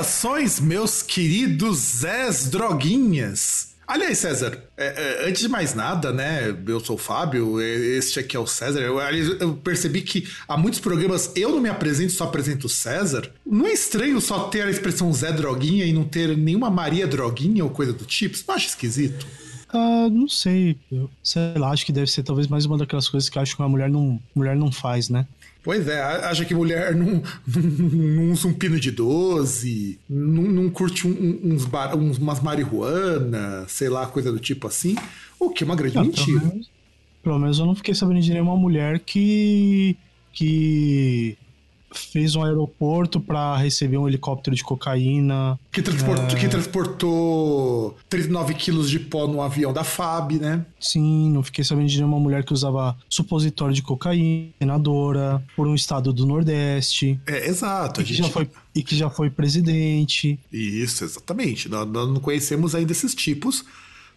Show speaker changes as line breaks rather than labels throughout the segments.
Saudações, meus queridos Zés Droguinhas. Aliás, César, é, é, antes de mais nada, né? Eu sou o Fábio, este aqui é o César. Eu, eu, percebi que há muitos programas eu não me apresento, só apresento o César. Não é estranho só ter a expressão Zé Droguinha e não ter nenhuma Maria Droguinha ou coisa do tipo? Você não acha esquisito?
Ah, não sei. Eu, sei lá, acho que deve ser talvez mais uma daquelas coisas que acho que uma mulher não, mulher não faz, né?
Pois é, acha que mulher não, não, não usa um pino de 12, não, não curte um, uns bar, umas marihuana, sei lá, coisa do tipo assim. O que é uma grande ah, mentira.
Pelo menos, pelo menos eu não fiquei sabendo de nenhuma mulher que. que fez um aeroporto para receber um helicóptero de cocaína.
Que transportou, é... que transportou 39 quilos de pó no avião da FAB, né?
Sim, não fiquei sabendo de nenhuma mulher que usava supositório de cocaína, senadora, por um estado do Nordeste.
É, exato.
E que, gente... já, foi, e que já foi presidente.
Isso, exatamente. Nós, nós não conhecemos ainda esses tipos.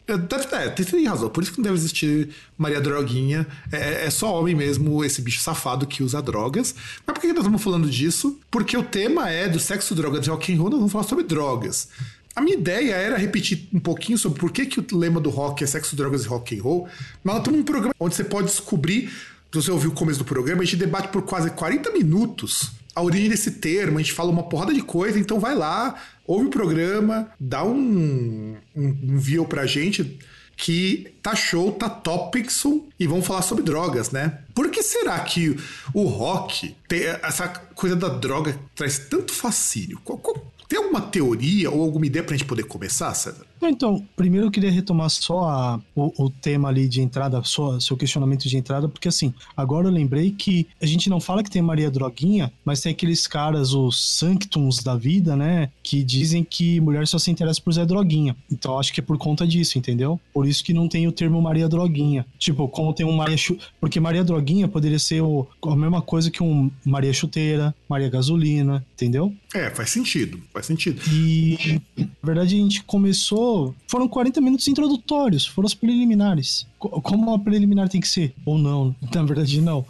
É, deve, é, tem razão, por isso que não deve existir Maria Droguinha. É, é, só homem mesmo, esse bicho safado que usa drogas. Mas por que nós estamos falando disso? Porque o tema é do sexo, drogas e rock and roll, nós vamos falar sobre drogas. A minha ideia era repetir um pouquinho sobre por que, que o lema do rock é sexo, drogas e rock and roll, mas nós temos um programa onde você pode descobrir, você ouviu o começo do programa, a gente debate por quase 40 minutos a origem desse termo, a gente fala uma porrada de coisa, então vai lá, ouve o programa, dá um, um, um view pra gente que tá show, tá topixel e vamos falar sobre drogas, né? Por que será que o rock, essa coisa da droga traz tanto fascínio? Qual, qual, tem alguma teoria ou alguma ideia pra gente poder começar, César?
Então, primeiro eu queria retomar só a, o, o, tema ali de entrada, só seu questionamento de entrada, porque assim, agora eu lembrei que a gente não fala que tem Maria Droguinha, mas tem aqueles caras, os sanctums da vida, né, que dizem que mulher só se interessa por Zé Droguinha. Então acho que é por conta disso, entendeu? Por isso que não tem o termo Maria Droguinha. Tipo, como tem um Maria... Porque Maria Droguinha poderia ser o, a mesma coisa que um Maria Chuteira, Maria Gasolina, entendeu?
É, faz sentido, faz sentido.
E, na verdade, a gente começou foram 40 minutos introdutórios, foram os preliminares. Como a preliminar tem que ser? Ou não, na verdade não.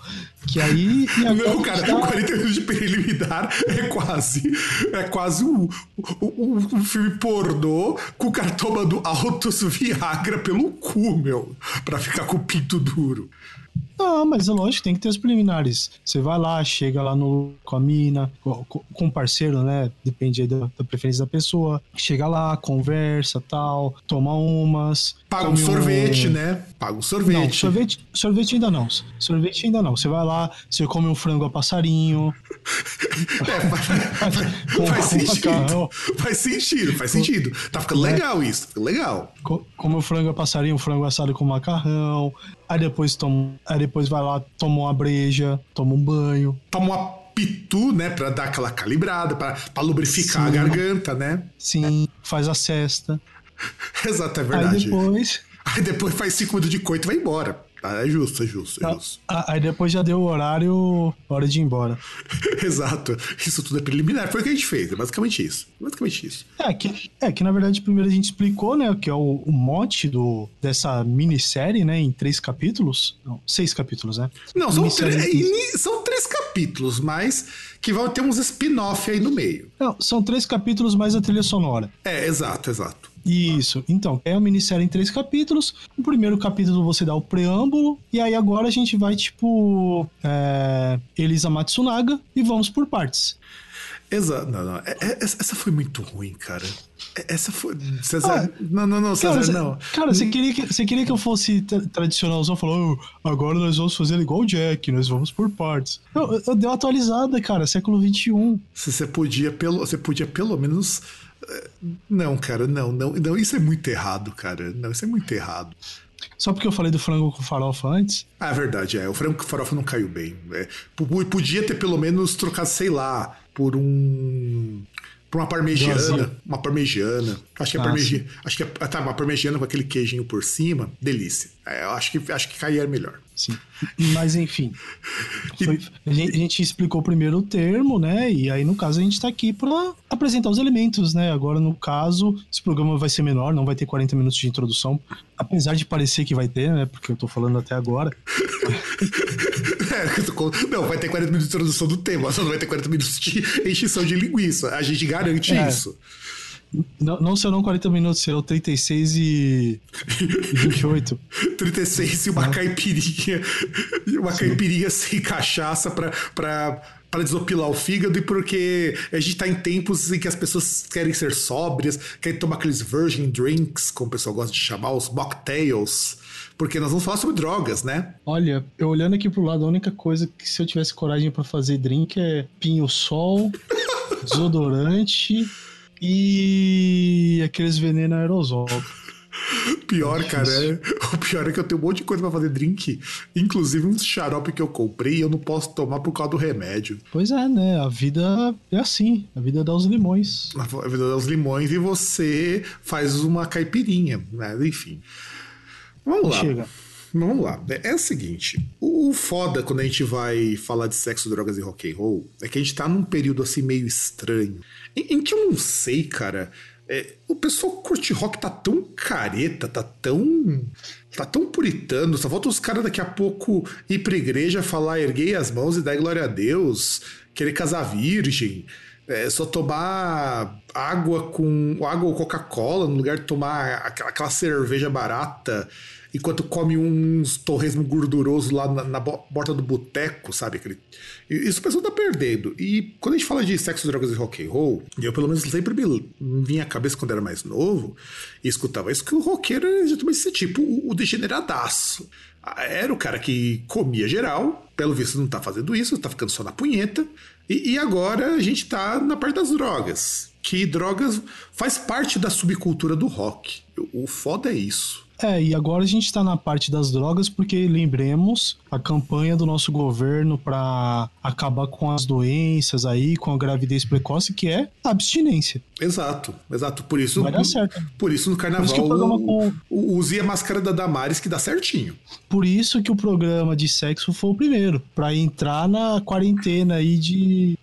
Que aí.
não, cara, tá... 40 minutos de preliminar é quase. É quase um, um, um filme pornô com o cara tomando altos Viagra pelo cu, meu. Pra ficar com o pinto duro.
Ah, mas é lógico, tem que ter os preliminares. Você vai lá, chega lá no, com a mina, com, com o parceiro, né? Depende aí da, da, preferência da pessoa. Chega lá, conversa, tal, toma umas.
Paga um sorvete, um... né? Paga um sorvete.
Não, sorvete, sorvete ainda não. Sorvete ainda não. Você vai lá, você come um frango a passarinho.
é, faz, faz, sentido. Faz sentido, faz sentido. Tá ficando legal isso, tá legal.
Come um frango a passarinho, um frango assado com macarrão. Aí depois toma, aí depois vai lá, toma uma breja, toma um banho.
Toma uma pitu, né, para dar aquela calibrada, para lubrificar Sim. a garganta, né?
Sim, faz a cesta.
Exato, é verdade.
Aí depois.
Aí depois faz cinco minutos de coito e vai embora. Ah, é justo, é justo, é ah, justo.
Ah, aí depois já deu o horário, hora de ir embora.
Exato. Isso tudo é preliminar. Foi o que a gente fez, é basicamente isso. Basicamente isso.
É que, é que na verdade primeiro a gente explicou, né, que é o, o mote do, dessa minissérie, né, em três capítulos. Não, seis capítulos, né?
Não, são, três, são três capítulos, mas que vão ter uns spin-off aí no meio.
Não, são três capítulos mais a trilha sonora.
É, exato, exato.
Isso. Então, é uma minissérie em três capítulos. No primeiro capítulo você dá o preâmbulo. E aí agora a gente vai, tipo, é, Elisa Matsunaga e vamos por partes.
Exato. Não, não. É, é, essa foi muito ruim, cara. É, essa foi. César. Ah, não, não, não, César,
cara,
não.
Cara, você queria, que, você queria que eu fosse tradicionalzão falou, oh, agora nós vamos fazer igual o Jack, nós vamos por partes. Eu, eu dei uma atualizada, cara, século XXI.
Você podia, pelo, você podia pelo menos. Não, cara, não, não, não. Isso é muito errado, cara. Não, isso é muito errado.
Só porque eu falei do frango com farofa antes?
Ah, é verdade, é. O frango com farofa não caiu bem. É, podia ter pelo menos trocado, sei lá, por um por uma parmegiana, uma parmegiana. Acho que é ah, parmegiana, acho que é, tá, uma parmegiana com aquele queijinho por cima, delícia. É, eu acho que acho que cair é melhor.
Sim. Mas enfim. Foi, a, gente, a, gente, explicou primeiro o termo, né? E aí, no caso, a gente está aqui para apresentar os elementos, né? Agora, no caso, esse programa vai ser menor, não vai ter 40 minutos de introdução. Apesar de parecer que vai ter, né? Porque eu estou falando até agora.
é, não, vai ter 40 minutos de introdução do tema, só não vai ter 40 minutos de enchição de linguiça. A gente garante é. isso.
Não, não serão 40 minutos, serão 36 e, e 28.
36 e uma caipirinha. Uma Sim. caipirinha sem cachaça pra, pra, para desopilar o fígado e porque a gente está em tempos em que as pessoas querem ser sóbrias, querem tomar aqueles virgin drinks, como o pessoal gosta de chamar, os mocktails. Porque nós vamos falar sobre drogas, né?
Olha, eu olhando aqui pro lado, a única coisa que se eu tivesse coragem para fazer drink é pinho-sol, desodorante e aqueles venenos aerosol.
Pior, cara, é, o pior é que eu tenho um monte de coisa para fazer drink, inclusive um xarope que eu comprei e eu não posso tomar por causa do remédio.
Pois é, né? A vida é assim, a vida dá os limões.
A vida dá os limões e você faz uma caipirinha, né? Enfim. Vamos lá. Chega. Vamos lá. É, é o seguinte, o foda quando a gente vai falar de sexo, drogas e rock and roll é que a gente tá num período assim meio estranho em, em que eu não sei, cara. É, o pessoal curte rock tá tão careta, tá tão. tá tão puritano. Só falta os caras daqui a pouco ir pra igreja falar, erguei as mãos e dar glória a Deus, querer casar virgem. É só tomar água com água ou Coca-Cola no lugar de tomar aquela, aquela cerveja barata enquanto come uns torresmo gorduroso lá na, na borda do boteco, sabe? Aquele... Isso o pessoal tá perdendo. E quando a gente fala de sexo, drogas e rock and roll, eu pelo menos sempre me vinha à cabeça quando era mais novo e escutava isso, que o roqueiro era exatamente esse tipo, o, o degeneradaço. Era o cara que comia geral, pelo visto não tá fazendo isso, tá ficando só na punheta. E, e agora a gente tá na parte das drogas. Que drogas faz parte da subcultura do rock. O foda é isso.
É, e agora a gente está na parte das drogas porque lembremos a campanha do nosso governo para acabar com as doenças aí, com a gravidez precoce, que é a abstinência.
Exato, exato. Por isso,
Vai dar certo.
Por isso no carnaval isso o, com... use a máscara da Damares que dá certinho.
Por isso que o programa de sexo foi o primeiro, para entrar na quarentena aí de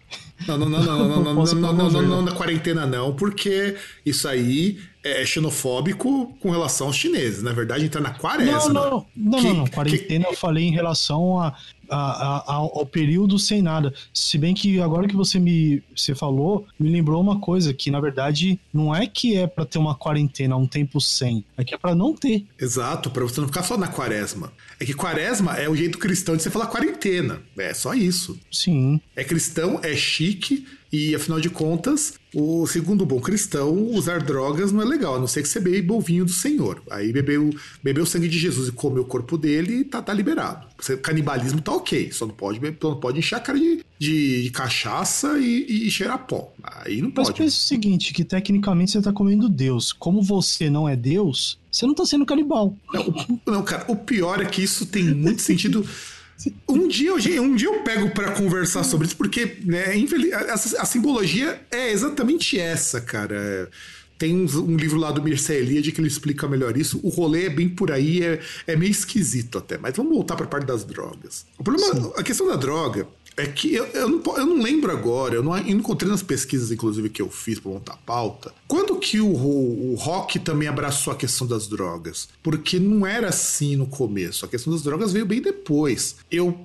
não, não, não, não, não, não, não, não, não, não, não, na quarentena não, porque isso aí é xenofóbico com relação aos chineses. Na verdade, entra na quaresma.
Não, não, não, não, não. Quarentena eu falei em relação a, a, a, ao período sem nada. Se bem que agora que você me você falou, me lembrou uma coisa que na verdade não é que é para ter uma quarentena um tempo sem, é que é para não ter.
Exato, para você não ficar só na quaresma. É que quaresma é o jeito cristão de você falar quarentena. É só isso.
Sim.
É cristão, é chique e afinal de contas, o segundo bom cristão, usar drogas não é legal, a não ser que você beba o vinho do Senhor. Aí bebeu, bebeu o sangue de Jesus e comeu o corpo dele, tá, tá liberado. Você, canibalismo tá ok, só não pode, não pode encher a cara de, de, de cachaça e, e, cheirar pó. Aí não pode.
Mas pensa o seguinte, que tecnicamente você tá comendo Deus. Como você não é Deus, você não tá sendo canibal.
Não, não cara, o pior é que isso tem muito sentido um dia, um dia eu pego para conversar sobre isso, porque né, a, a, simbologia é exatamente essa, cara. Tem um, um livro lá do Mircea Eliade que ele explica melhor isso. O rolê é bem por aí, é, é meio esquisito até. Mas vamos voltar para a parte das drogas. O problema, Sim. a questão da droga é que eu, eu, não, eu não lembro agora, eu não, eu encontrei nas pesquisas, inclusive, que eu fiz para montar a pauta, quando que o, o, rock também abraçou a questão das drogas? Porque não era assim no começo, a questão das drogas veio bem depois. Eu,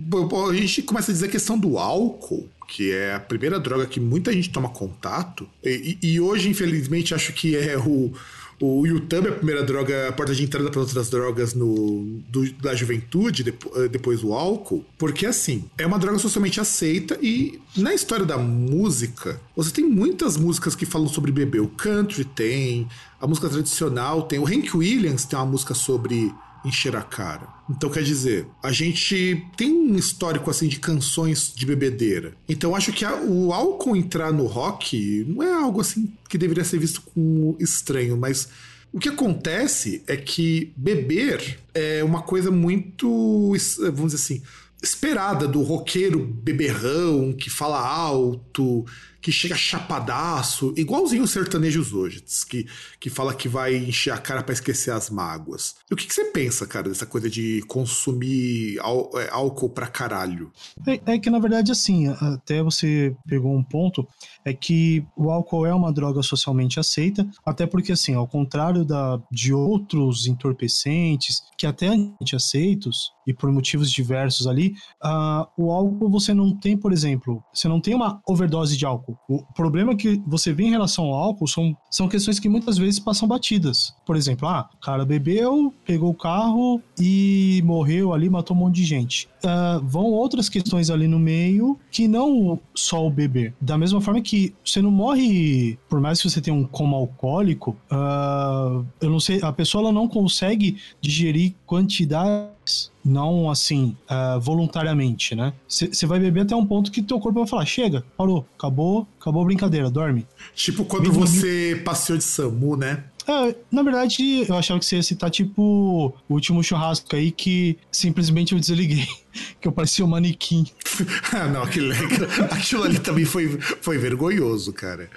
a gente começa a dizer a questão do álcool, que é a primeira droga que muita gente toma contato, e, e hoje, infelizmente, acho que é o o YouTube é a primeira droga, a porta de entrada para outras drogas no, do, da juventude, depois, depois o álcool, porque assim, é uma droga socialmente aceita e na história da música, você tem muitas músicas que falam sobre beber. O country tem, a música tradicional tem, o Hank Williams tem uma música sobre encher a cara. Então quer dizer, a gente tem um histórico assim de canções de bebedeira. Então acho que a, o álcool entrar no rock não é algo assim que deveria ser visto como estranho, mas o que acontece é que beber é uma coisa muito, vamos dizer assim, esperada do roqueiro beberrão que fala alto, que chega chapadaço, igualzinho os sertanejos hoje, que, que fala que vai encher a cara para esquecer as mágoas. E o que, que, você pensa, cara, dessa coisa de consumir é, álcool pra caralho?
É, é, que, na verdade, assim, até você pegou um ponto, é que o álcool é uma droga socialmente aceita, até porque, assim, ao contrário da, de outros entorpecentes, que até aceitos, e por motivos diversos ali, uh, o álcool você não tem, por exemplo, você não tem uma overdose de álcool. O problema que você vê em relação ao álcool são, são questões que muitas vezes passam batidas. Por exemplo, ah, o cara bebeu, pegou o carro e morreu ali, matou um monte de gente. Uh, vão outras questões ali no meio que não só o beber. Da mesma forma que você não morre, por mais que você tenha um coma alcoólico, uh, eu não sei, a pessoa ela não consegue digerir quantidades não assim, uh, voluntariamente, né? Você vai beber até um ponto que teu corpo vai falar: chega, parou, acabou, acabou a brincadeira, dorme.
Tipo quando você passeou de SAMU, né?
É, na verdade, eu achava que você ia citar, tipo, o último churrasco aí que simplesmente eu desliguei. Que eu parecia um manequim.
ah, não, aquilo, aquilo ali também foi, foi vergonhoso, cara.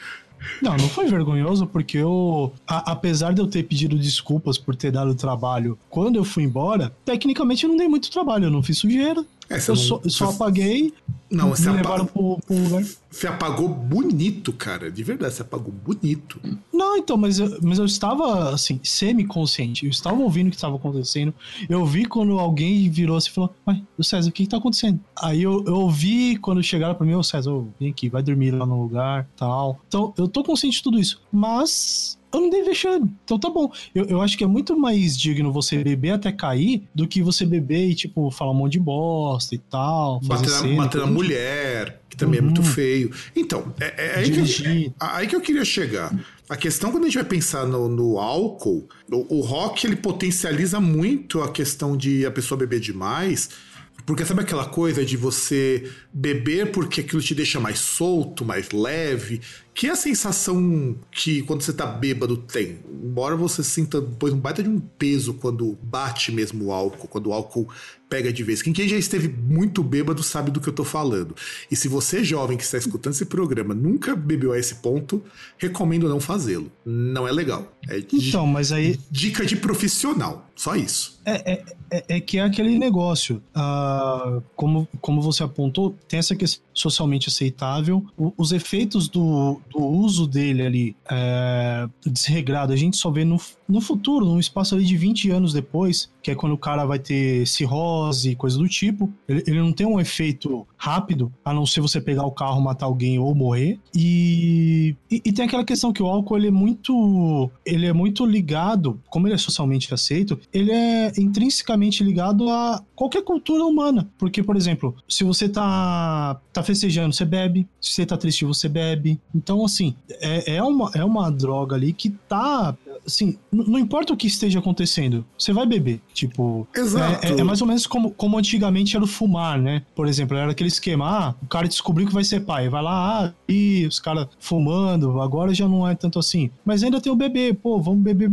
Não, não foi vergonhoso, porque eu, a, apesar de eu ter pedido desculpas por ter dado trabalho quando eu fui embora, tecnicamente eu não dei muito trabalho, eu não fiz sujeira. É, eu não, só, só apaguei.
Não, você, apa... pro, pro lugar. você apagou bonito, cara. De verdade, você apagou bonito.
Não, então, mas eu, mas eu estava, assim, semi-consciente. Eu estava ouvindo o que estava acontecendo. Eu vi quando alguém virou assim e falou: Ué, César, o que está acontecendo? Aí eu, eu ouvi quando chegaram para mim: Ô César, vem aqui, vai dormir lá no lugar tal. Então, eu tô consciente de tudo isso. Mas eu não dei vexame. Então tá bom. Eu, eu acho que é muito mais digno você beber até cair do que você beber e, tipo, falar um monte de bosta e tal.
Bater, cena, na, bater na mulher, que também uhum. é muito uhum. feio. Então, é, é aí, que eu, aí que eu queria chegar. A questão, quando a gente vai pensar no, no álcool, o, o rock ele potencializa muito a questão de a pessoa beber demais. Porque sabe aquela coisa de você beber porque aquilo te deixa mais solto, mais leve, que é a sensação que quando você tá bêbado tem. Embora você sinta depois um baita de um peso quando bate mesmo o álcool, quando o álcool pega de vez. Quem, quem já esteve muito bêbado sabe do que eu tô falando. E se você, jovem que está escutando esse programa, nunca bebeu a esse ponto, recomendo não fazê-lo. Não é legal. É
então, mas aí.
Dica de profissional. Só isso.
É, é, é, é que é aquele negócio. Uh, como, como você apontou, tem essa questão socialmente aceitável. O, os efeitos do, do uso dele ali é, desregrado, a gente só vê no, no futuro, num espaço ali de 20 anos depois, que é quando o cara vai ter cirrose, coisa do tipo. Ele, ele não tem um efeito rápido, a não ser você pegar o carro, matar alguém ou morrer. E, e, e, tem aquela questão que o álcool ele é muito ele é muito ligado, como ele é socialmente aceito, ele é intrinsecamente ligado a qualquer cultura humana. Porque, por exemplo, se você tá, tá festejando, você bebe. Se você tá triste, você bebe. Então, assim, é, é, uma, é uma droga ali que tá assim, não importa o que esteja acontecendo, você vai beber. Tipo,
Exato.
É, é, é, mais ou menos como, como antigamente era o fumar, né? Por exemplo, era aquele esquema, ah, o cara descobriu que vai ser pai, vai lá, ah, e os caras fumando, agora já não é tanto assim. Mas ainda tem o bebê, pô, vamos beber.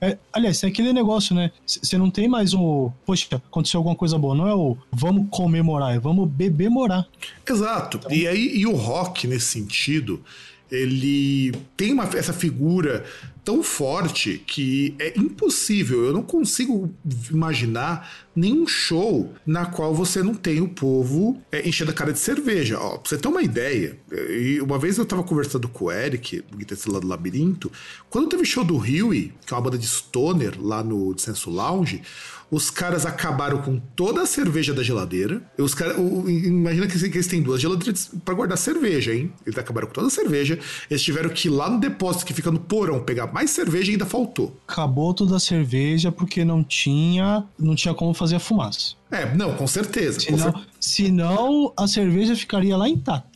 É, aliás, é aquele negócio, né? Você não tem mais o, poxa, aconteceu alguma coisa boa, não é o vamos comemorar, é vamos beber morar.
Exato. Então, e aí, e o rock nesse sentido, ele tem uma, essa figura tão forte que é impossível, eu não consigo imaginar nenhum show na qual você não tem o povo é, enchendo a cara de cerveja. Ó, pra você ter uma ideia, e uma vez eu tava conversando com o Eric, do guitarrista lá do Labirinto, quando teve show do Huey, que é uma banda de stoner lá no Descenso Lounge, os caras acabaram com toda a cerveja da geladeira. Os cara, o, imagina que, eles têm duas geladeiras para guardar cerveja, hein? Eles acabaram com toda a cerveja. Eles tiveram que ir lá no depósito que fica no porão pegar mais cerveja e ainda faltou.
Acabou toda a cerveja porque não tinha, não tinha como fazer a fumaça.
É, não, com certeza.
Senão,
com cer
senão a cerveja ficaria lá intacta.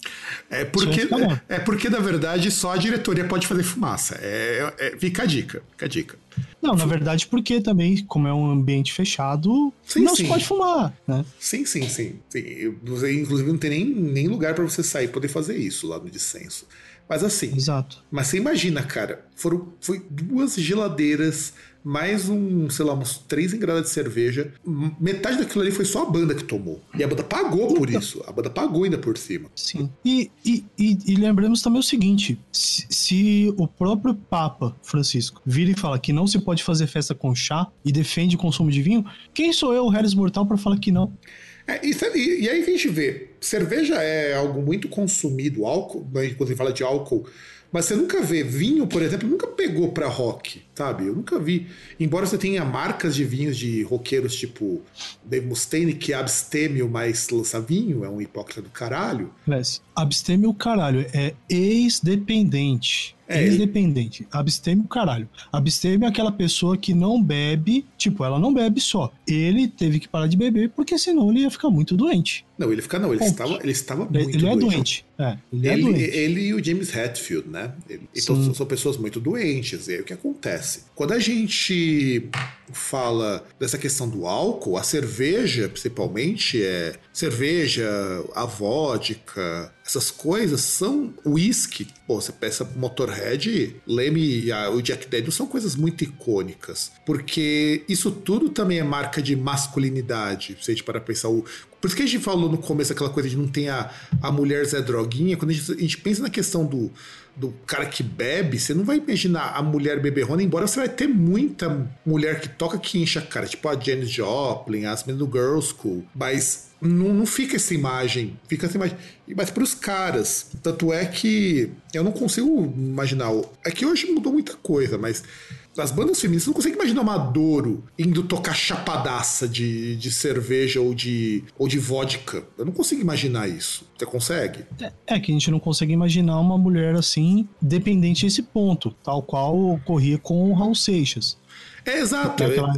É porque, é, é, porque, na verdade, só a diretoria pode fazer fumaça. É, é, fica a dica, fica a dica.
Não, na verdade, porque também, como é um ambiente fechado, sim, não sim. se pode fumar, né?
Sim, sim, sim. sim. Você, inclusive, não tem nem, nem lugar para você sair poder fazer isso lá no dissenso. Mas assim.
Exato.
Mas você imagina, cara, foram foi duas geladeiras mais um, sei lá, uns três engradados de cerveja. Metade daquilo ali foi só a banda que tomou. E a banda pagou por isso. A banda pagou ainda por cima.
Sim. E, e, e, e lembremos também o seguinte: se, se, o próprio Papa Francisco vira e fala que não se pode fazer festa com chá e defende o consumo de vinho, quem sou eu, o Harris Mortal, para falar que não?
É, isso, e, aí que a gente vê, cerveja é algo muito consumido, álcool, quando a gente fala de álcool, mas você nunca vê vinho, por exemplo, nunca pegou para rock, sabe? Eu nunca vi. Embora você tenha marcas de vinhos de roqueiros tipo Dave Mustaine, que é abstêmio, mas lança vinho, é um hipócrita do caralho.
Mas abstêmio, caralho, é ex-dependente. É, Independente. Abstêmio, caralho. Abstêmio é aquela pessoa que não bebe, tipo, ela não bebe só. Ele teve que parar de beber porque senão ele ia ficar muito doente.
Não, ele fica não, ele estava, ele estava muito
ele é doente. É,
ele, é doente. Ele e o James Hetfield, né? então são, são pessoas muito doentes. E aí o que acontece? Quando a gente fala dessa questão do álcool, a cerveja, principalmente, é cerveja, a vodka, essas coisas são whisky. Pô, você pensa Motorhead, Leme e o Jack Daniels são coisas muito icônicas. Porque isso tudo também é marca de masculinidade. Se a gente para pensar o, por isso que a gente falou no começo aquela coisa de não ter a, a mulher Zé Droguinha. Quando a gente, a gente pensa na questão do, do cara que bebe, você não vai imaginar a mulher beberrona, embora você vai ter muita mulher que toca que enche a cara, tipo a Janis Joplin, as meninas do Girls School, mas não, não fica essa imagem, fica essa imagem. Mas para os caras, tanto é que eu não consigo imaginar. É que hoje mudou muita coisa, mas as bandas feministas não conseguem imaginar uma Doro indo tocar chapadaça de, de cerveja ou de, ou de vodka. Eu não consigo imaginar isso. Você consegue?
É, é que a gente não consegue imaginar uma mulher assim, dependente desse ponto, tal qual ocorria com o Raul Seixas.
É exato. Aquela,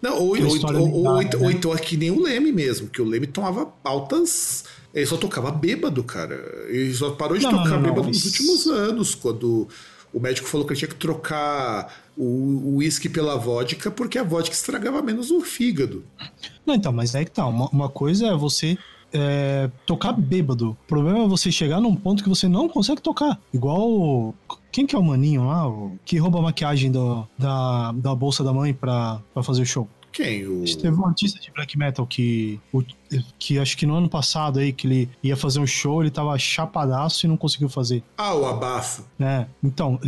não, ou, ou, ou, então, né? então aqui nem o Leme mesmo, que o Leme tomava altas. Ele só tocava bêbado, cara. Ele só parou de não, tocar não, não, bêbado nos últimos anos, quando o médico falou que ele tinha que trocar o uísque pela vodka porque a vodka estragava menos o fígado.
Não, então, mas é que tá. Uma, uma coisa é você é, tocar bêbado. O problema é você chegar num ponto que você não consegue tocar. Igual. Quem que é o maninho lá? O, que rouba a maquiagem do, da, da bolsa da mãe pra, pra fazer o show?
Quem? O...
Teve um artista de black metal que, o, que acho que no ano passado aí, que ele ia fazer um show, ele tava chapadaço e não conseguiu fazer.
Ah, o abafo.
É, então,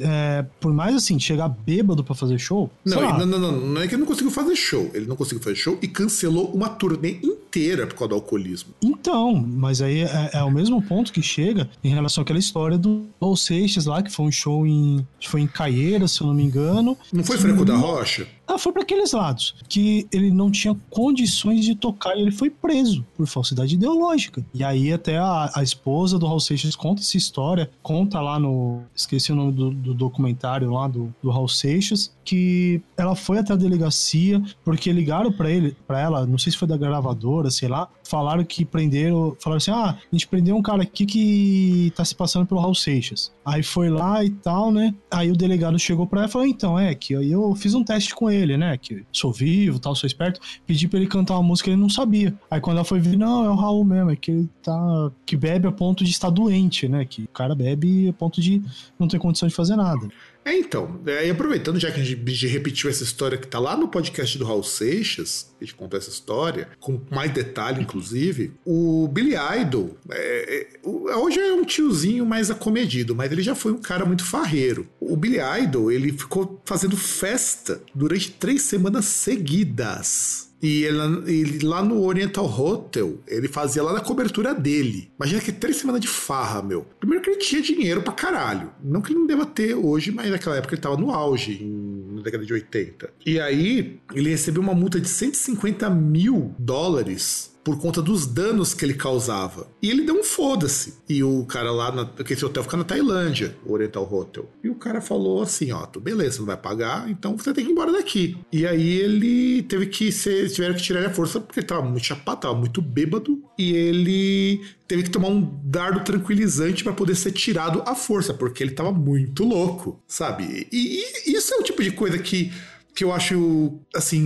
é, por mais assim, chegar bêbado para fazer show.
Não, não, não, não, não é que ele não conseguiu fazer show. Ele não conseguiu fazer show e cancelou uma turnê inteira por causa do alcoolismo.
Então, mas aí é, é o mesmo ponto que chega em relação àquela história do Paul Seixas lá, que foi um show em. Foi em Caieira, se eu não me engano.
Não foi Franco da Rocha?
Ah, foi para aqueles lados. Que ele não tinha condições de tocar e ele foi preso por falsidade ideológica. E aí até a, a esposa do Raul Seixas conta essa história, conta lá no... Esqueci o nome do, do documentário lá do, do Raul Seixas, que ela foi até a delegacia porque ligaram para ele, para ela, não sei se foi da gravadora, sei lá, falaram que prenderam, falaram assim: "Ah, a gente prendeu um cara aqui que tá se passando pelo Raul Seixas". Aí foi lá e tal, né? Aí o delegado chegou para ela e falou: "Então, é que eu fiz um teste com ele, né, que sou vivo, tal, sou esperto, pedi para ele cantar uma música, ele não sabia". Aí quando ela foi ver, não, é o Raul mesmo, é que ele tá que bebe a ponto de estar doente, né? Que o cara bebe a ponto de não ter condição de fazer nada.
É, então, é, e aproveitando já que a gente repetiu essa história que tá lá no podcast do Raul Seixas, a gente contou essa história, com mais detalhe, inclusive, o Billy Idol, é, é, hoje é um tiozinho mais acomedido, mas ele já foi um cara muito farreiro. O Billy Idol, ele ficou fazendo festa durante três semanas seguidas E ele, lá no Oriental Hotel, ele fazia lá na cobertura dele. Imagina que três semanas de farra, meu. Primeiro que ele tinha dinheiro pra caralho. Não que ele não deva ter hoje, mas naquela época ele tava no auge, em, na década de 80. E aí, ele recebeu uma multa de 150 mil dólares por conta dos danos que ele causava. E ele deu um foda-se. E o cara lá, na, porque esse hotel fica na Tailândia, o Oriental Hotel. E o cara falou assim: ó, tu, beleza, não vai pagar, então você tem que ir embora daqui. E aí ele teve que ser, tiveram que tirar a força porque ele tava muito chapado, tava muito bêbado. E ele teve que tomar um dardo tranquilizante para poder ser tirado à força, porque ele tava muito louco, sabe? E, e isso é o tipo de coisa que que eu acho, assim,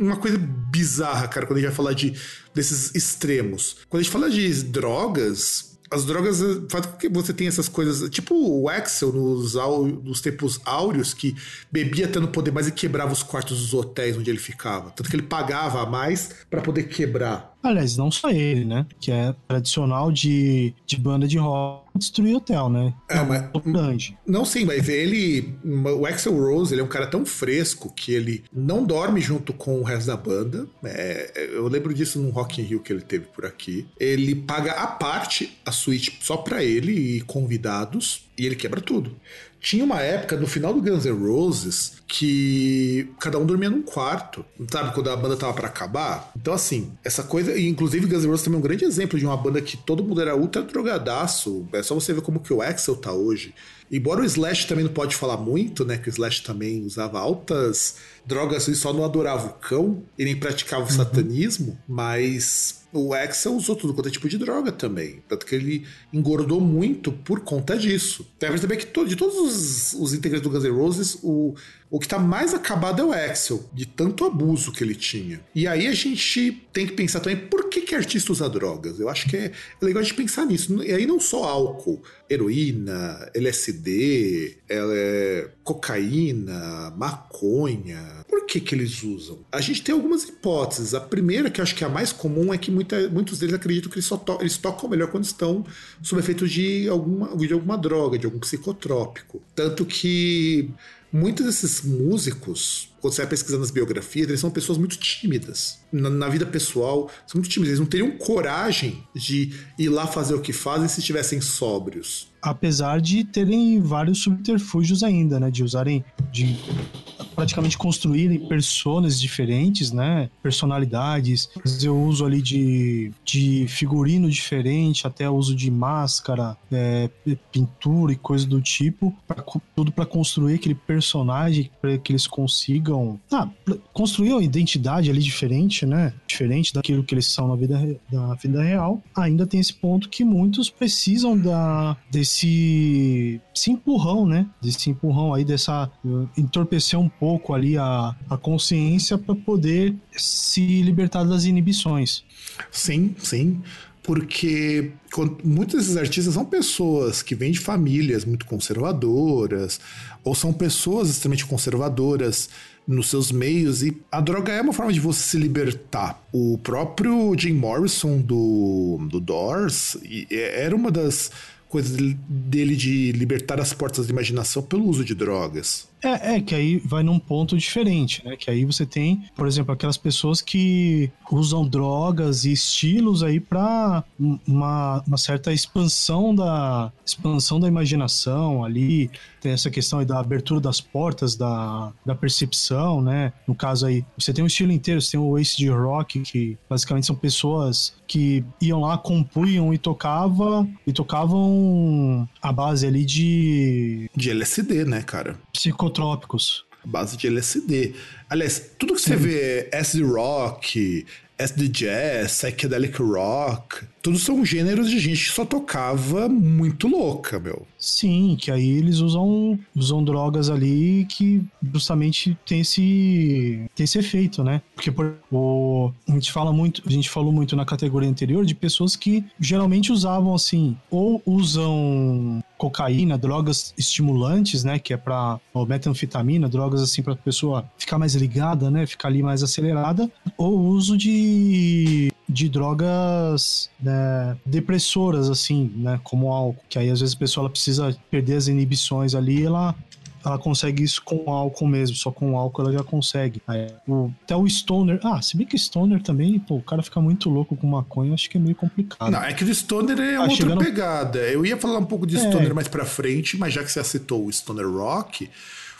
uma coisa bizarra, cara, quando a gente vai falar de, desses extremos. Quando a gente fala de drogas, as drogas fazem com que você tenha essas coisas, tipo o Axel nos, nos tempos áureos, que bebia tendo poder mais e quebrava os quartos dos hotéis onde ele ficava. Tanto que ele pagava a mais para poder quebrar.
Aliás, não só ele, né? Que é tradicional de, de banda de rock destruir hotel, né?
É, mas. Grande. Não, sim, mas ele. O Axel Rose, ele é um cara tão fresco que ele não dorme junto com o resto da banda. É, eu lembro disso num Rock in Rio que ele teve por aqui. Ele paga a parte a suíte só pra ele e convidados. E ele quebra tudo. Tinha uma época no final do Guns N' Roses que cada um dormia num quarto, sabe? Quando a banda tava para acabar. Então, assim, essa coisa. E inclusive, Guns N' Roses também é um grande exemplo de uma banda que todo mundo era ultra drogadaço. É só você ver como que o Axel tá hoje. Embora o Slash também não pode falar muito, né? Que o Slash também usava altas drogas e só não adorava o cão e nem praticava o uhum. satanismo, mas o Axel usou tudo quanto é tipo de droga também. Tanto que ele engordou muito por conta disso. Que perceber que de todos os, os integrantes do Guns N' Roses, o, o que tá mais acabado é o Axel, de tanto abuso que ele tinha. E aí a gente tem que pensar também por que, que artista usa drogas. Eu acho que é, é legal a gente pensar nisso. E aí não só álcool, heroína, LSD, é, cocaína, maconha. Por que, que eles usam? A gente tem algumas hipóteses. A primeira, que eu acho que é a mais comum, é que muita, muitos deles acreditam que eles, só to eles tocam melhor quando estão sob efeito de alguma, de alguma droga, de algum psicotrópico. Tanto que muitos desses músicos, quando você vai pesquisando as biografias, eles são pessoas muito tímidas. Na, na, vida pessoal, são muito tímidas. Eles não teriam coragem de ir lá fazer o que fazem se estivessem sóbrios.
Apesar de terem vários subterfúgios ainda, né? De usarem. de praticamente construírem personas diferentes, né? Personalidades. Eu uso ali de, de figurino diferente, até uso de máscara, é, pintura e coisa do tipo, pra, tudo para construir aquele personagem para que eles consigam ah, construir uma identidade ali diferente, né? Diferente daquilo que eles são na vida, da vida real. Ainda tem esse ponto que muitos precisam da, desse, desse empurrão, né? Desse empurrão aí, dessa uh, entorpecer um pouco ali a, a consciência para poder se libertar das inibições.
Sim, sim porque muitos desses artistas são pessoas que vêm de famílias muito conservadoras, ou são pessoas extremamente conservadoras nos seus meios, e a droga é uma forma de você se libertar. O próprio Jim Morrison do, do Doors era uma das coisas dele de libertar as portas da imaginação pelo uso de drogas.
É, é, que aí vai num ponto diferente, né? Que aí você tem, por exemplo, aquelas pessoas que usam drogas e estilos aí para uma, uma certa expansão da expansão da imaginação ali. Tem essa questão aí da abertura das portas da, da percepção, né? No caso aí, você tem um estilo inteiro, você tem o Ace de Rock, que basicamente são pessoas que iam lá, compunham e tocavam e tocavam a base ali de
de LSD, né, cara?
Psicotrópicos.
Base de LSD. Aliás, tudo que você vê acid rock, acid jazz, psychedelic rock, todos são gêneros de gente que só tocava muito louca, meu.
Sim, que aí eles usam, usam drogas ali que justamente tem esse, tem esse efeito, né? Porque por, o, a gente fala muito, a gente falou muito na categoria anterior de pessoas que geralmente usavam assim, ou usam cocaína, drogas estimulantes, né, que é para metanfetamina, drogas assim para pessoa ficar mais ligada, né, ficar ali mais acelerada, ou uso de de drogas né, depressoras, assim, né? Como álcool. Que aí às vezes a pessoa ela precisa perder as inibições ali ela ela consegue isso com álcool mesmo, só com álcool ela já consegue. Aí, o, até o Stoner. Ah, se bem que Stoner também, pô, o cara fica muito louco com maconha, acho que é meio complicado.
Não, é que o Stoner é ah, outra chegando... pegada. Eu ia falar um pouco de é. Stoner é. mais pra frente, mas já que você citou o Stoner Rock,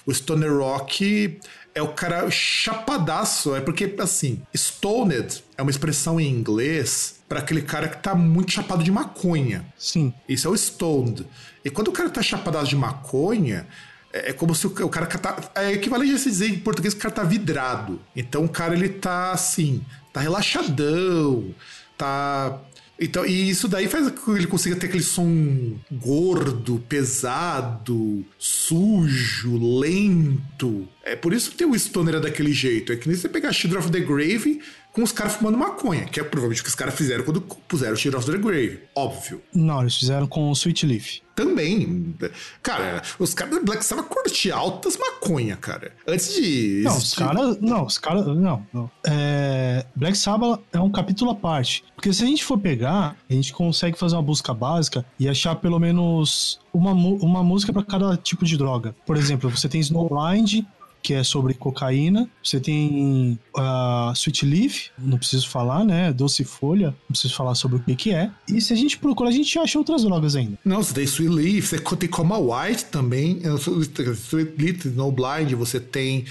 o Stoner Rock é o cara chapadaço. É porque, assim, stoned é uma expressão em inglês para aquele cara que tá muito chapado de maconha.
Sim.
Isso é o stoned. E quando o cara tá chapadaço de maconha, é, é como se o, o cara tá. É equivalente a se dizer em português que o cara tá vidrado. Então o cara ele tá assim, tá relaxadão, tá então, e isso daí faz com que ele consiga ter aquele som gordo, pesado, sujo, lento. É por isso que tem o Stoner é daquele jeito. É que nem você pegar Children of the Grave com os caras fumando maconha, que é provavelmente o que os caras fizeram quando puseram Children of the Grave. Óbvio.
Não, eles fizeram com o Sweet Leaf.
Também. Cara, os caras do Black Sabbath curtiam altas maconha, cara. Antes de.
Não, os caras. Não, os caras. Não, não. É, Black Sabbath é um capítulo à parte. Porque se a gente for pegar, a gente consegue fazer uma busca básica e achar pelo menos uma, uma música para cada tipo de droga. Por exemplo, você tem Snowblind, que é sobre cocaína. Você tem a uh, Sweet Leaf, não preciso falar, né? Doce Folha, não preciso falar sobre o que que é. E se a gente procura, a gente acha outras drogas ainda.
Não, você tem Sweet Leaf, você tem Coma White também, Sweet Leaf, No Blind, você tem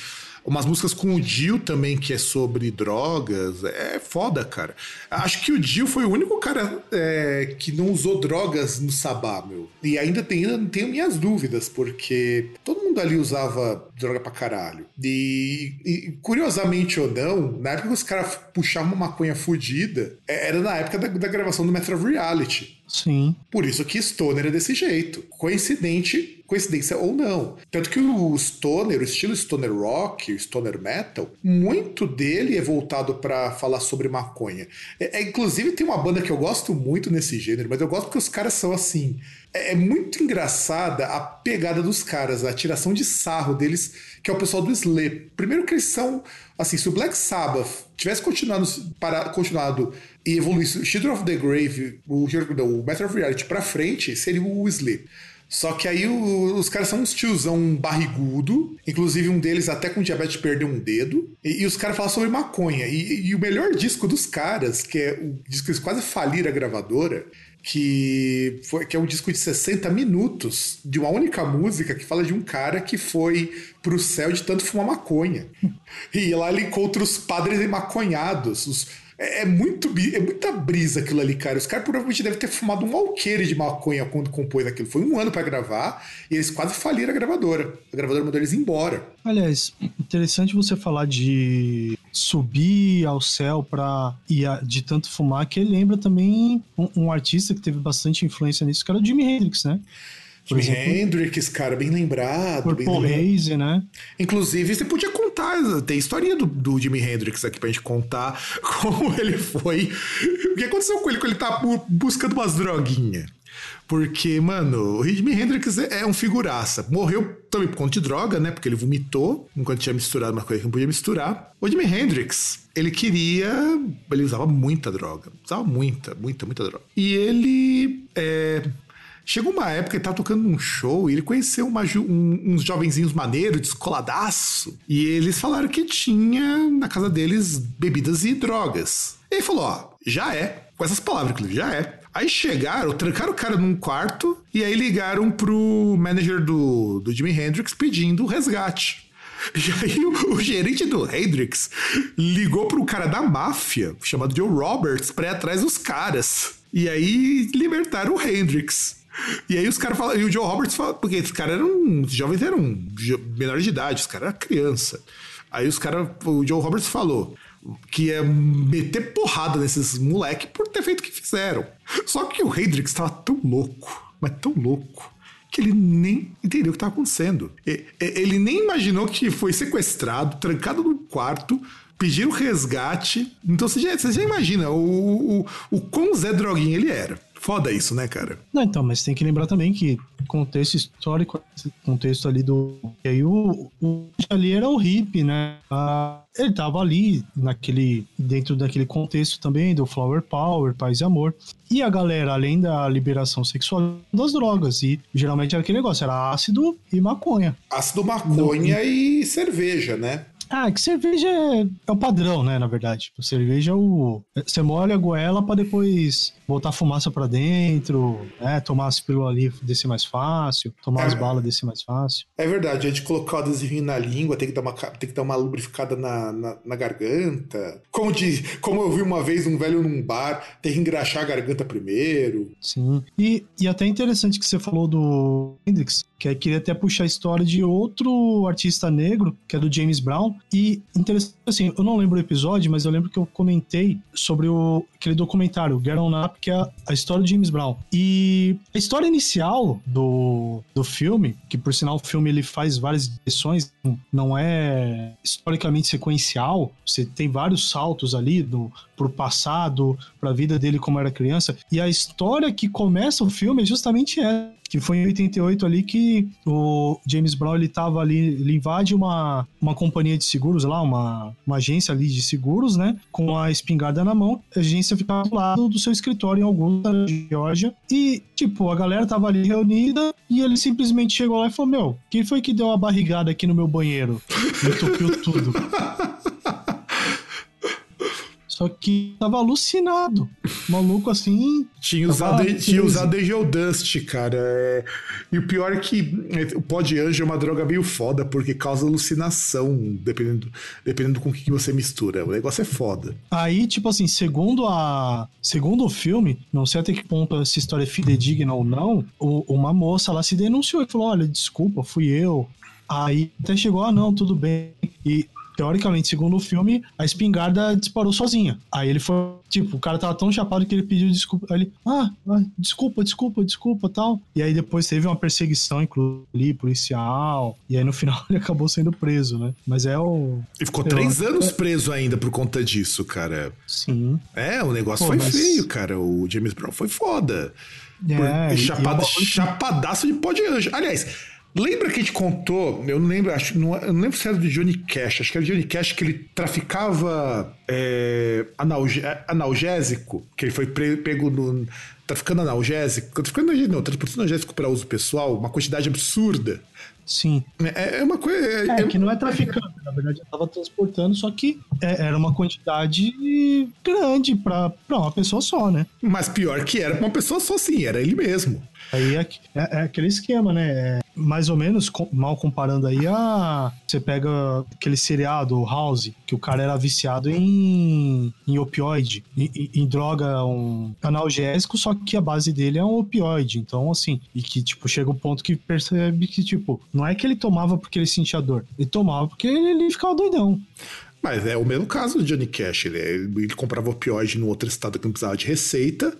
umas músicas com o Dio também, que é sobre drogas. É foda, cara. Acho que o Dio foi o único cara é, que não usou drogas no Sabá, meu. E ainda tenho, tenho minhas dúvidas, porque todo mundo ali usava droga pra caralho. E, e curiosamente ou não, na época que os caras puxavam uma maconha fodida, é, era na época da, da gravação do Metro Reality.
Sim.
Por isso que Stoner é desse jeito. Coincidente, coincidência ou não. Tanto que o Stoner, o estilo Stoner Rock, o Stoner Metal, muito dele é voltado para falar sobre maconha. É, é, inclusive tem uma banda que eu gosto muito nesse gênero, mas eu gosto porque os caras são assim. É, é muito engraçada a pegada dos caras, a tiração de sarro deles, que é o pessoal do Sleep. Primeiro que eles são, assim, se o Black Sabbath tivesse continuado, para, continuado e evoluísse Children of the Grave, o, o Matter of Reality pra frente, seria o Sleep. Só que aí o, os caras são uns tiozão barrigudo, inclusive um deles até com diabetes perdeu um dedo, e, e os caras falam sobre maconha. E, e, o melhor disco dos caras, que é o disco que eles quase faliram a gravadora, que, foi, que é um disco de 60 minutos de uma única música que fala de um cara que foi pro céu de tanto fumar maconha. E lá ele encontra os padres maconhados, os, é, é, muito, é muita brisa aquilo ali, cara. Os caras provavelmente devem ter fumado um alqueire de maconha quando compôs aquilo. Foi um ano para gravar e eles quase faliram a gravadora. A gravadora mandou eles embora.
Aliás, interessante você falar de subir ao céu para e de tanto fumar, que lembra também um, um artista que teve bastante influência nisso, que era o Jimi Hendrix, né?
Jimi Hendrix, cara, bem lembrado. Por bem
Paul Hayes, né?
Inclusive, você podia contar, tem historinha do, do Jimi Hendrix aqui pra gente contar como ele foi. O que aconteceu com ele quando ele tá buscando umas droguinhas. Porque, mano, o Jimi Hendrix é, é um figuraça. Morreu também por conta de droga, né? Porque ele vomitou enquanto tinha misturado uma coisa que não podia misturar. O Jimi Hendrix, ele queria. Ele usava muita droga. Usava muita, muita, muita droga. E ele. É, Chegou uma época, ele tava tocando num show e ele conheceu uma, um, uns jovenzinhos maneiros, descoladaço. E eles falaram que tinha na casa deles bebidas e drogas. E ele falou: ó, já é. Com essas palavras, inclusive, já é. Aí chegaram, trancaram o cara num quarto e aí ligaram pro manager do, do Jimi Hendrix pedindo resgate. E aí o, o, gerente do Hendrix ligou pro cara da máfia, chamado Joe Roberts, pra ir atrás dos caras. E aí libertaram o Hendrix. E aí os caras falam, e o Joe Roberts fala, porque esses caras eram, os jovens eram menores de idade, os caras eram criança. Aí os caras, o Joe Roberts falou que ia meter porrada nesses moleque por ter feito o que fizeram. Só que o Hendrix estava tão louco, mas tão louco, que ele nem entendeu o que estava acontecendo. Ele nem imaginou que foi sequestrado, trancado no quarto, pediram resgate. Então você já, você já imagina o, o, o quão Zé Droguinha ele era Foda isso, né, cara?
Não, então, mas tem que lembrar também que contexto histórico, contexto ali do. E aí o, o ali era o hippie, né? Ah, ele tava ali, naquele. dentro daquele contexto também do Flower Power, Paz e Amor. E a galera, além da liberação sexual, das drogas. E geralmente era aquele negócio, era ácido e maconha.
Ácido, maconha Não, e cerveja, né?
Ah, que cerveja é, é, o padrão, né? Na verdade. Tipo, cerveja é o. Você molha a goela pra depois botar fumaça pra dentro, né? Tomar as pílulas ali descer mais fácil, tomar é, as balas descer mais fácil.
É verdade, a gente colocar o adesivinho na língua, tem que dar uma, tem que dar uma lubrificada na, na, na garganta. Como, de, como eu vi uma vez um velho num bar, tem que engraxar a garganta primeiro.
Sim. E, e até interessante que você falou do Hendrix, que aí queria até puxar a história de outro artista negro, que é do James Brown. E interessante, assim, eu não lembro o episódio, mas eu lembro que eu comentei sobre o, aquele documentário, Get On Up, que é a história do James Brown. E a história inicial do, do filme, que por sinal o filme ele faz várias direções, não é historicamente sequencial, você tem vários saltos ali do, pro passado, pra vida dele como era criança. E a história que começa o filme é justamente essa que foi em 88 ali que o James Brown ele tava ali, ele invade uma, uma companhia de seguros lá, uma, uma agência ali de seguros, né, com a espingarda na mão, a agência ficava do lado do seu escritório em Augusta, Georgia, e, tipo, a galera tava ali reunida e ele simplesmente chegou lá e falou, meu, quem foi que deu a barrigada aqui no meu banheiro? Entupiu tudo. Só que tava alucinado. Maluco assim.
Tinha usado, tinha usado Angel Dust, cara. É... E o pior é que é, o pó de anjo é uma droga meio foda, porque causa alucinação, dependendo, dependendo com o que você mistura. O negócio é foda.
Aí, tipo assim, segundo a. Segundo o filme, não sei até que ponto essa história é fidedigna ou não, uma moça lá se denunciou e falou: olha, desculpa, fui eu. Aí até chegou, ah, não, tudo bem. E teoricamente, segundo o filme, a espingarda disparou sozinha. Aí ele foi, tipo, o cara tava tão chapado que ele pediu desculpa. Aí ele, ah, desculpa, desculpa, desculpa, tal. E aí depois teve uma perseguição, inclusive, policial. E aí no final ele acabou sendo preso, né? Mas é o.
E ficou três anos preso ainda por conta disso, cara.
Sim.
É, o negócio Pô, foi mas... feio, cara. O James Brown foi foda. É, por... Chapado, e, e chapadaço de pó de anjo. Aliás, Lembra que a gente contou, eu não lembro, acho, não, eu não lembro se era do Johnny Cash, acho que era do Johnny Cash que ele traficava é, analge, analgésico, que ele foi pego no. traficando analgésico, traficando analgésico, não, transportando analgésico para uso pessoal, uma quantidade absurda.
Sim.
É, é uma coisa. É,
é, que não é traficando, na verdade eu estava transportando, só que é, era uma quantidade grande para uma pessoa só, né?
Mas pior que era pra uma pessoa só, sim, era ele mesmo.
Aí é, é, é aquele esquema, né? É, mais ou menos, com, mal comparando aí, a, você pega aquele seriado, House, que o cara era viciado em, em opioide, em, em, droga um analgésico, só que a base dele é um opioide. Então, assim, e que, tipo, chega um ponto que percebe que, tipo, não é que ele tomava porque ele sentia dor, ele tomava porque ele, ele ficava doidão.
Mas é o mesmo caso do Johnny Cash. Ele, ele comprava opioide no outro estado que não precisava de receita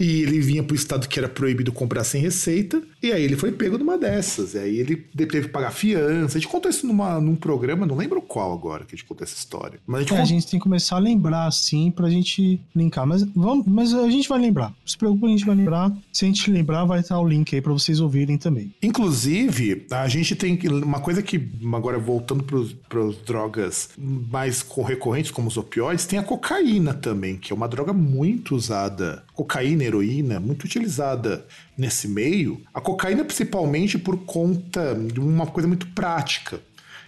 e ele vinha pro estado que era proibido comprar sem receita, e aí ele foi pego numa dessas. E aí ele teve que pagar fiança. A gente contou isso numa, num programa, não lembro qual agora que a gente contou essa história.
Mas a gente, é, a gente tem que começar a lembrar, assim, pra gente linkar. Mas, vamos, mas a gente vai lembrar. Se preocupe, a gente vai lembrar. Se a gente lembrar, vai estar o link aí pra vocês ouvirem também.
Inclusive, a gente tem uma coisa que, agora voltando para as drogas mais recorrentes, como os opioides, tem a cocaína também, que é uma droga muito usada. Cocaína heroína, muito utilizada nesse meio. A cocaína, principalmente por conta de uma coisa muito prática.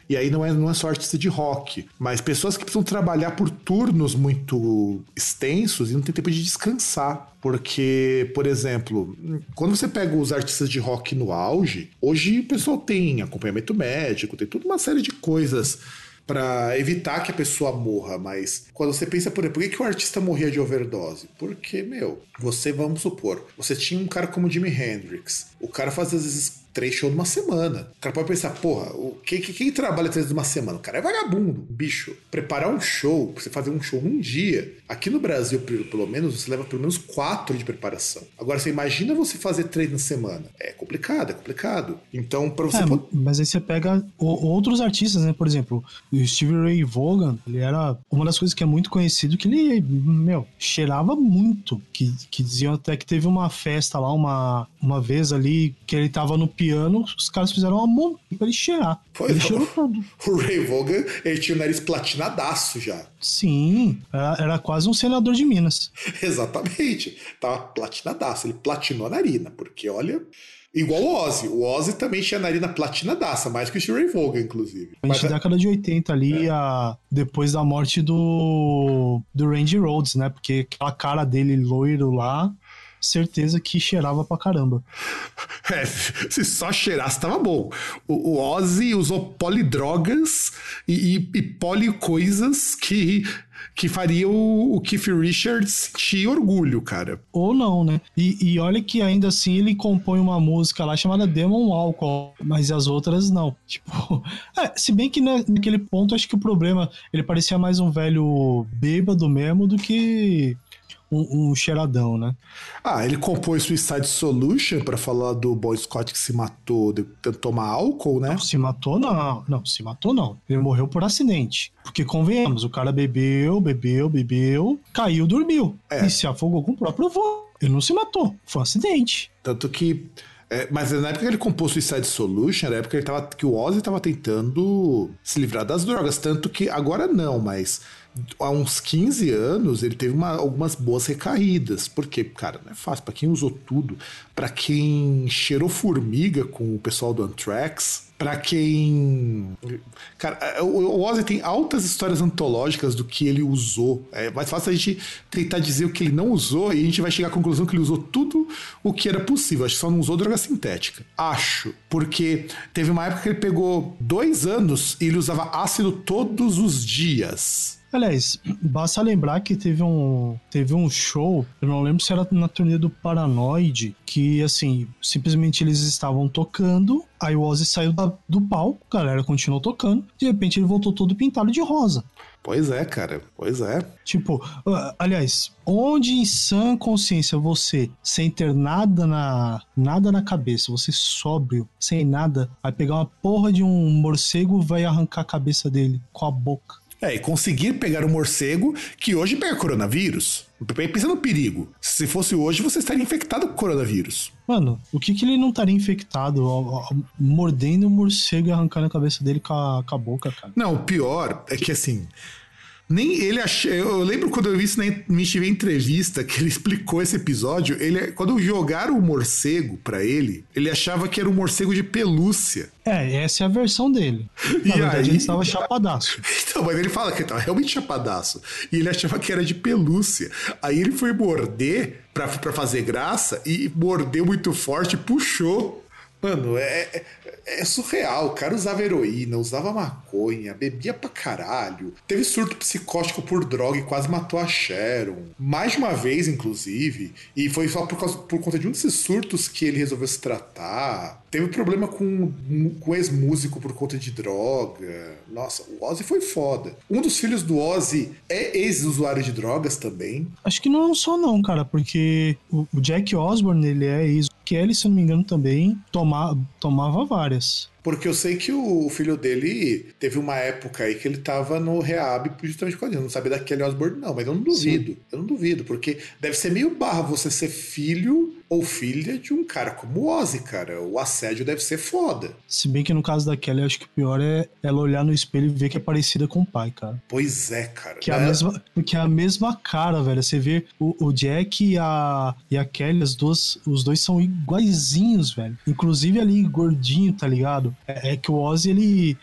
E aí não é, não é só artista de rock, mas pessoas que precisam trabalhar por turnos muito extensos e não tem tempo de descansar. Porque, por exemplo, quando você pega os artistas de rock no auge, hoje o pessoal tem acompanhamento médico, tem toda uma série de coisas para evitar que a pessoa morra, mas quando você pensa, por exemplo, por que, que o artista morria de overdose? Porque, meu, você, vamos supor, você tinha um cara como Jimi Hendrix, o cara fazia às vezes três shows numa semana. O cara pode pensar, porra, o, quem, quem trabalha três numa semana? O cara é vagabundo, bicho. Preparar um show, você fazer um show num dia. Aqui no Brasil, pelo menos, você leva pelo menos quatro de preparação. Agora, você imagina você fazer três na semana. É complicado, é complicado. Então, pra você. É,
pode... Mas aí você pega outros artistas, né? Por exemplo, o Steve Ray Vaughan, ele era uma das coisas que é muito conhecido, que ele, meu, cheirava muito. Que, que diziam até que teve uma festa lá, uma, uma vez ali, que ele tava no piano, os caras fizeram uma mão pra ele cheirar. Foi, ele cheirou todo.
O Ray Vaughan, ele tinha o nariz platinadaço já.
Sim, era, era quase um senador de Minas.
Exatamente. Tava platinadaço. Ele platinou a narina, porque olha. Igual o Ozzy. O Ozzy também tinha a narina platinadaça, mais que o Ray Vaughan, inclusive.
A gente, Mas, década de 80 ali, é. a, depois da morte do, do Randy Rhodes, né? Porque aquela cara dele loiro lá, certeza que cheirava pra caramba.
É, se só cheirasse, tava bom. O, o Ozzy usou polidrogas e, e, e policoisas que que faria o, o Keith Richards sentir orgulho, cara.
Ou não, né? E, e, olha que ainda assim ele compõe uma música lá chamada Demon Alcohol, mas as outras não. Tipo, é, se bem que naquele ponto acho que o problema, ele parecia mais um velho bêbado mesmo do que um, um cheiradão, né?
Ah, ele compôs Suicide Solution para falar do Boy Scott que se matou de tomar álcool, né?
Não, se matou não. Não, se matou não. Ele morreu por acidente. Porque convenhamos, o cara bebeu, bebeu, bebeu, caiu, dormiu. É. E se afogou com o próprio voo. Ele não se matou. Foi um acidente.
Tanto que é, mas na época que ele compôs Suicide Solution, era a época que, tava, que o Ozzy estava tentando se livrar das drogas. Tanto que agora não, mas há uns 15 anos ele teve uma, algumas boas recaídas. Porque, cara, não é fácil. Para quem usou tudo, para quem cheirou formiga com o pessoal do Anthrax, para quem. Cara, o Ozzy tem altas histórias antológicas do que ele usou. É mais fácil a gente tentar dizer o que ele não usou e a gente vai chegar à conclusão que ele usou tudo o que era possível. Acho que só não usou droga sintética. Acho. Porque teve uma época que ele pegou dois anos e ele usava ácido todos os dias.
Aliás, basta lembrar que teve um, teve um show, eu não lembro se era na turnê do Paranoid, que assim, simplesmente eles estavam tocando, aí o Ozzy saiu da, do palco, a galera continuou tocando, de repente ele voltou todo pintado de rosa.
Pois é, cara, pois é.
Tipo, uh, aliás, onde em sã consciência você, sem ter nada na, nada na cabeça, você sóbrio, sem nada, vai pegar uma porra de um morcego e vai arrancar a cabeça dele com a boca?
É, e conseguir pegar o morcego que hoje pega coronavírus. Pensa no perigo. Se fosse hoje, você estaria infectado com coronavírus.
Mano, o que que ele não estaria infectado? Mordendo o morcego e arrancando a cabeça dele com a, com a boca, cara.
Não, o pior é que assim. Nem ele achou. Eu lembro quando eu vi isso na MTV entrevista, que ele explicou esse episódio. Ele, quando jogaram o morcego para ele, ele achava que era um morcego de pelúcia.
É, essa é a versão dele. Na e verdade, aí, ele estava chapadaço.
Então, mas ele fala que ele estava realmente chapadaço. E ele achava que era de pelúcia. Aí ele foi morder pra, pra fazer graça e mordeu muito forte e puxou. Mano, é, é é surreal. O cara usava heroína, usava maconha, bebia pra caralho. Teve surto psicótico por droga e quase matou a Sharon. Mais de uma vez, inclusive. E foi só por, causa, por conta de um desses surtos que ele resolveu se tratar. Teve problema com, com ex-músico por conta de droga. Nossa, o Ozzy foi foda. Um dos filhos do Ozzy é ex-usuário de drogas também.
Acho que não só não, cara, porque o Jack Osborne, ele é ex Kelly, se não me engano, também toma, tomava
Porque eu sei que o filho dele teve uma época aí que ele tava no rehab justamente com a Eu não sabia da Kelly Osbourne, não, mas eu não duvido. Sim. Eu não duvido, porque deve ser meio barra você ser filho ou filha de um cara como o Ozzy, cara. O assédio deve ser foda.
Se bem que no caso da Kelly, acho que o pior é ela olhar no espelho e ver que é parecida com o pai, cara.
Pois é, cara.
Que é, a, mesma, que é a mesma cara, velho. Você vê o, o Jack e a, e a Kelly, as duas, os dois são iguaizinhos, velho. Inclusive ali gordinho, tá ligado? É, é, que o Ozzy, ele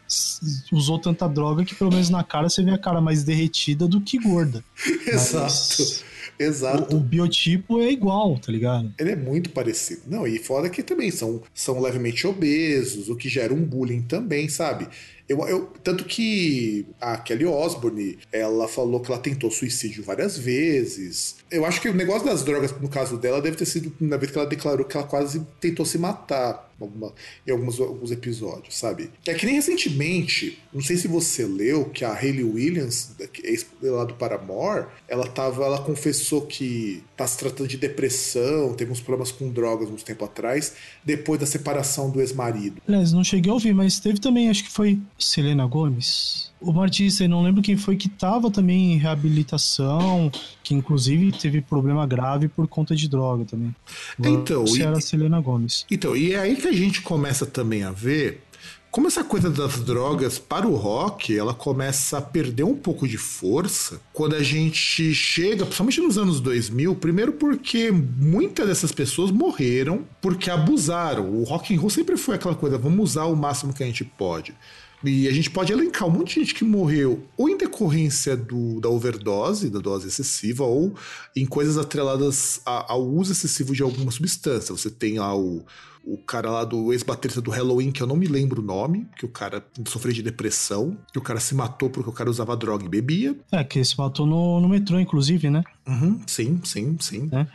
usou tanta droga que pelo menos na cara você vê a cara mais derretida do que gorda.
Exato. Mas... Exato.
O, o, biotipo é igual, tá ligado?
Ele é muito parecido. Não, e fora que também são, são levemente obesos, o que gera um bullying também, sabe? Eu, eu, tanto que a Kelly Osbourne, ela falou que ela tentou suicídio várias vezes. Eu acho que o negócio das drogas, no caso dela, deve ter sido na vez que ela declarou que ela quase tentou se matar. Alguma, em alguns, alguns episódios, sabe? É que nem recentemente, não sei se você leu, que a Hayley Williams, ex lá do Paramore, ela tava, ela confessou que tá se tratando de depressão, teve uns problemas com drogas uns tempo atrás, depois da separação do ex-marido.
Aliás, não cheguei a ouvir, mas teve também, acho que foi Selena Gomes. Uma artista, não lembro quem foi, que tava também em reabilitação, que inclusive teve problema grave por conta de droga também.
Então,
se era Selena Gomes.
Então, e é aí que a gente começa também a ver como essa coisa das drogas para o rock, ela começa a perder um pouco de força quando a gente chega, principalmente nos anos 2000, primeiro porque muitas dessas pessoas morreram porque abusaram. O rock and roll sempre foi aquela coisa, vamos usar o máximo que a gente pode. E a gente pode elencar um monte de gente que morreu ou em decorrência do, da overdose, da dose excessiva, ou em coisas atreladas a, ao uso excessivo de alguma substância. Você tem lá o, o cara lá do ex-baterista do Halloween, que eu não me lembro o nome, que o cara sofreu de depressão, que o cara se matou porque o cara usava droga e bebia.
É, que se matou no, no metrô, inclusive, né?
Uhum, sim, sim, sim.
É.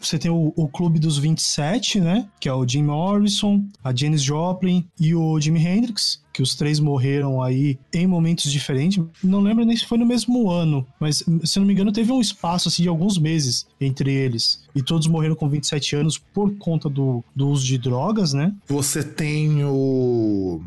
Você tem o, o Clube dos 27, né? Que é o Jim Morrison, a Janis Joplin e o Jimi Hendrix que os três morreram aí em momentos diferentes. Não lembro nem se foi no mesmo ano, mas se não me engano teve um espaço assim de alguns meses entre eles. E todos morreram com 27 anos por conta do, do uso de drogas, né?
Você tem o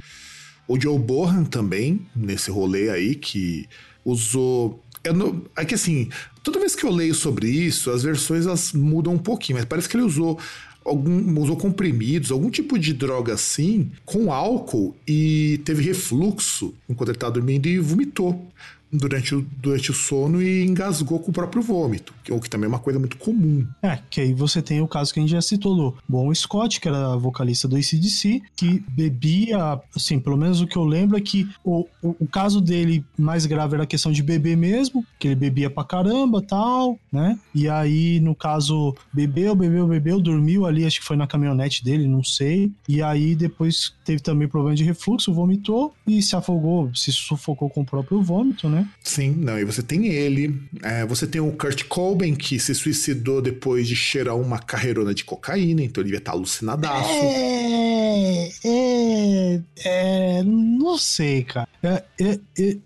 o Joe Bohan também nesse rolê aí que usou não, é que assim, toda vez que eu leio sobre isso, as versões elas mudam um pouquinho, mas parece que ele usou algum, usou comprimidos, algum tipo de droga assim, com álcool e teve refluxo enquanto ele estava dormindo e vomitou durante o, durante o sono e engasgou com o próprio vômito, que, o que também é uma coisa muito comum.
É, que aí você tem o caso que a gente já citou do Bon Scott, que era vocalista do ACDC, que bebia, assim, pelo menos o que eu lembro é que o, o, o, caso dele mais grave era a questão de beber mesmo, que ele bebia pra caramba tal, né? E aí, no caso, bebeu, bebeu, bebeu, dormiu ali, acho que foi na caminhonete dele, não sei. E aí depois teve também problema de refluxo, vomitou e se afogou, se sufocou com o próprio vômito, né?
Sim, não, e você tem ele, é, você tem o Kurt Cobain, que se suicidou depois de cheirar uma carreirona de cocaína, então ele devia estar alucinadaço.
É, é, é não sei, cara. É, é, é,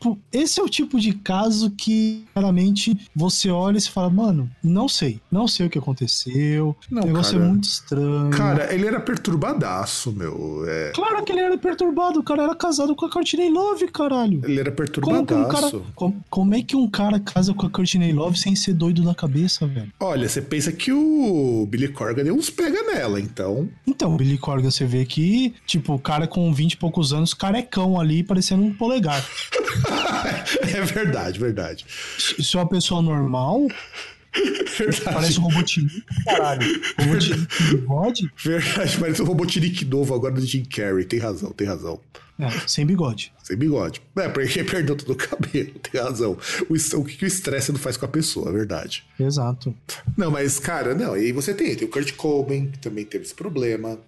tipo, esse é o tipo de caso que, claramente, você olha e fala, mano, não sei, não sei o que aconteceu, não, o negócio cara, é muito estranho.
Cara, ele era perturbadaço, meu. É...
Claro que ele era perturbado, o cara era casado com a Courtney Love, caralho.
Ele era perturbado como, um cara,
como, como, é que um cara casa com a Courtney Love sem ser doido da cabeça, velho?
Olha, você pensa que o Billy Corgan deu uns pega nela, então.
Então, o Billy Corgan, você vê que, tipo, o cara com 20 e poucos anos, carecão ali, parecendo um polegar.
é verdade, verdade.
Se é uma pessoa normal, Verdade. Parece um Robotnik, caralho. Robotnik bigode?
Verdade, parece um Robotnik novo agora do Jim Carrey. Tem razão, tem razão.
É, sem bigode.
Sem bigode. É, porque perdeu todo o cabelo, tem razão. O, o que o estresse não faz com a pessoa, é verdade.
Exato.
Não, mas, cara, não, e aí você tem, tem o Kurt Cobain, que também teve esse problema.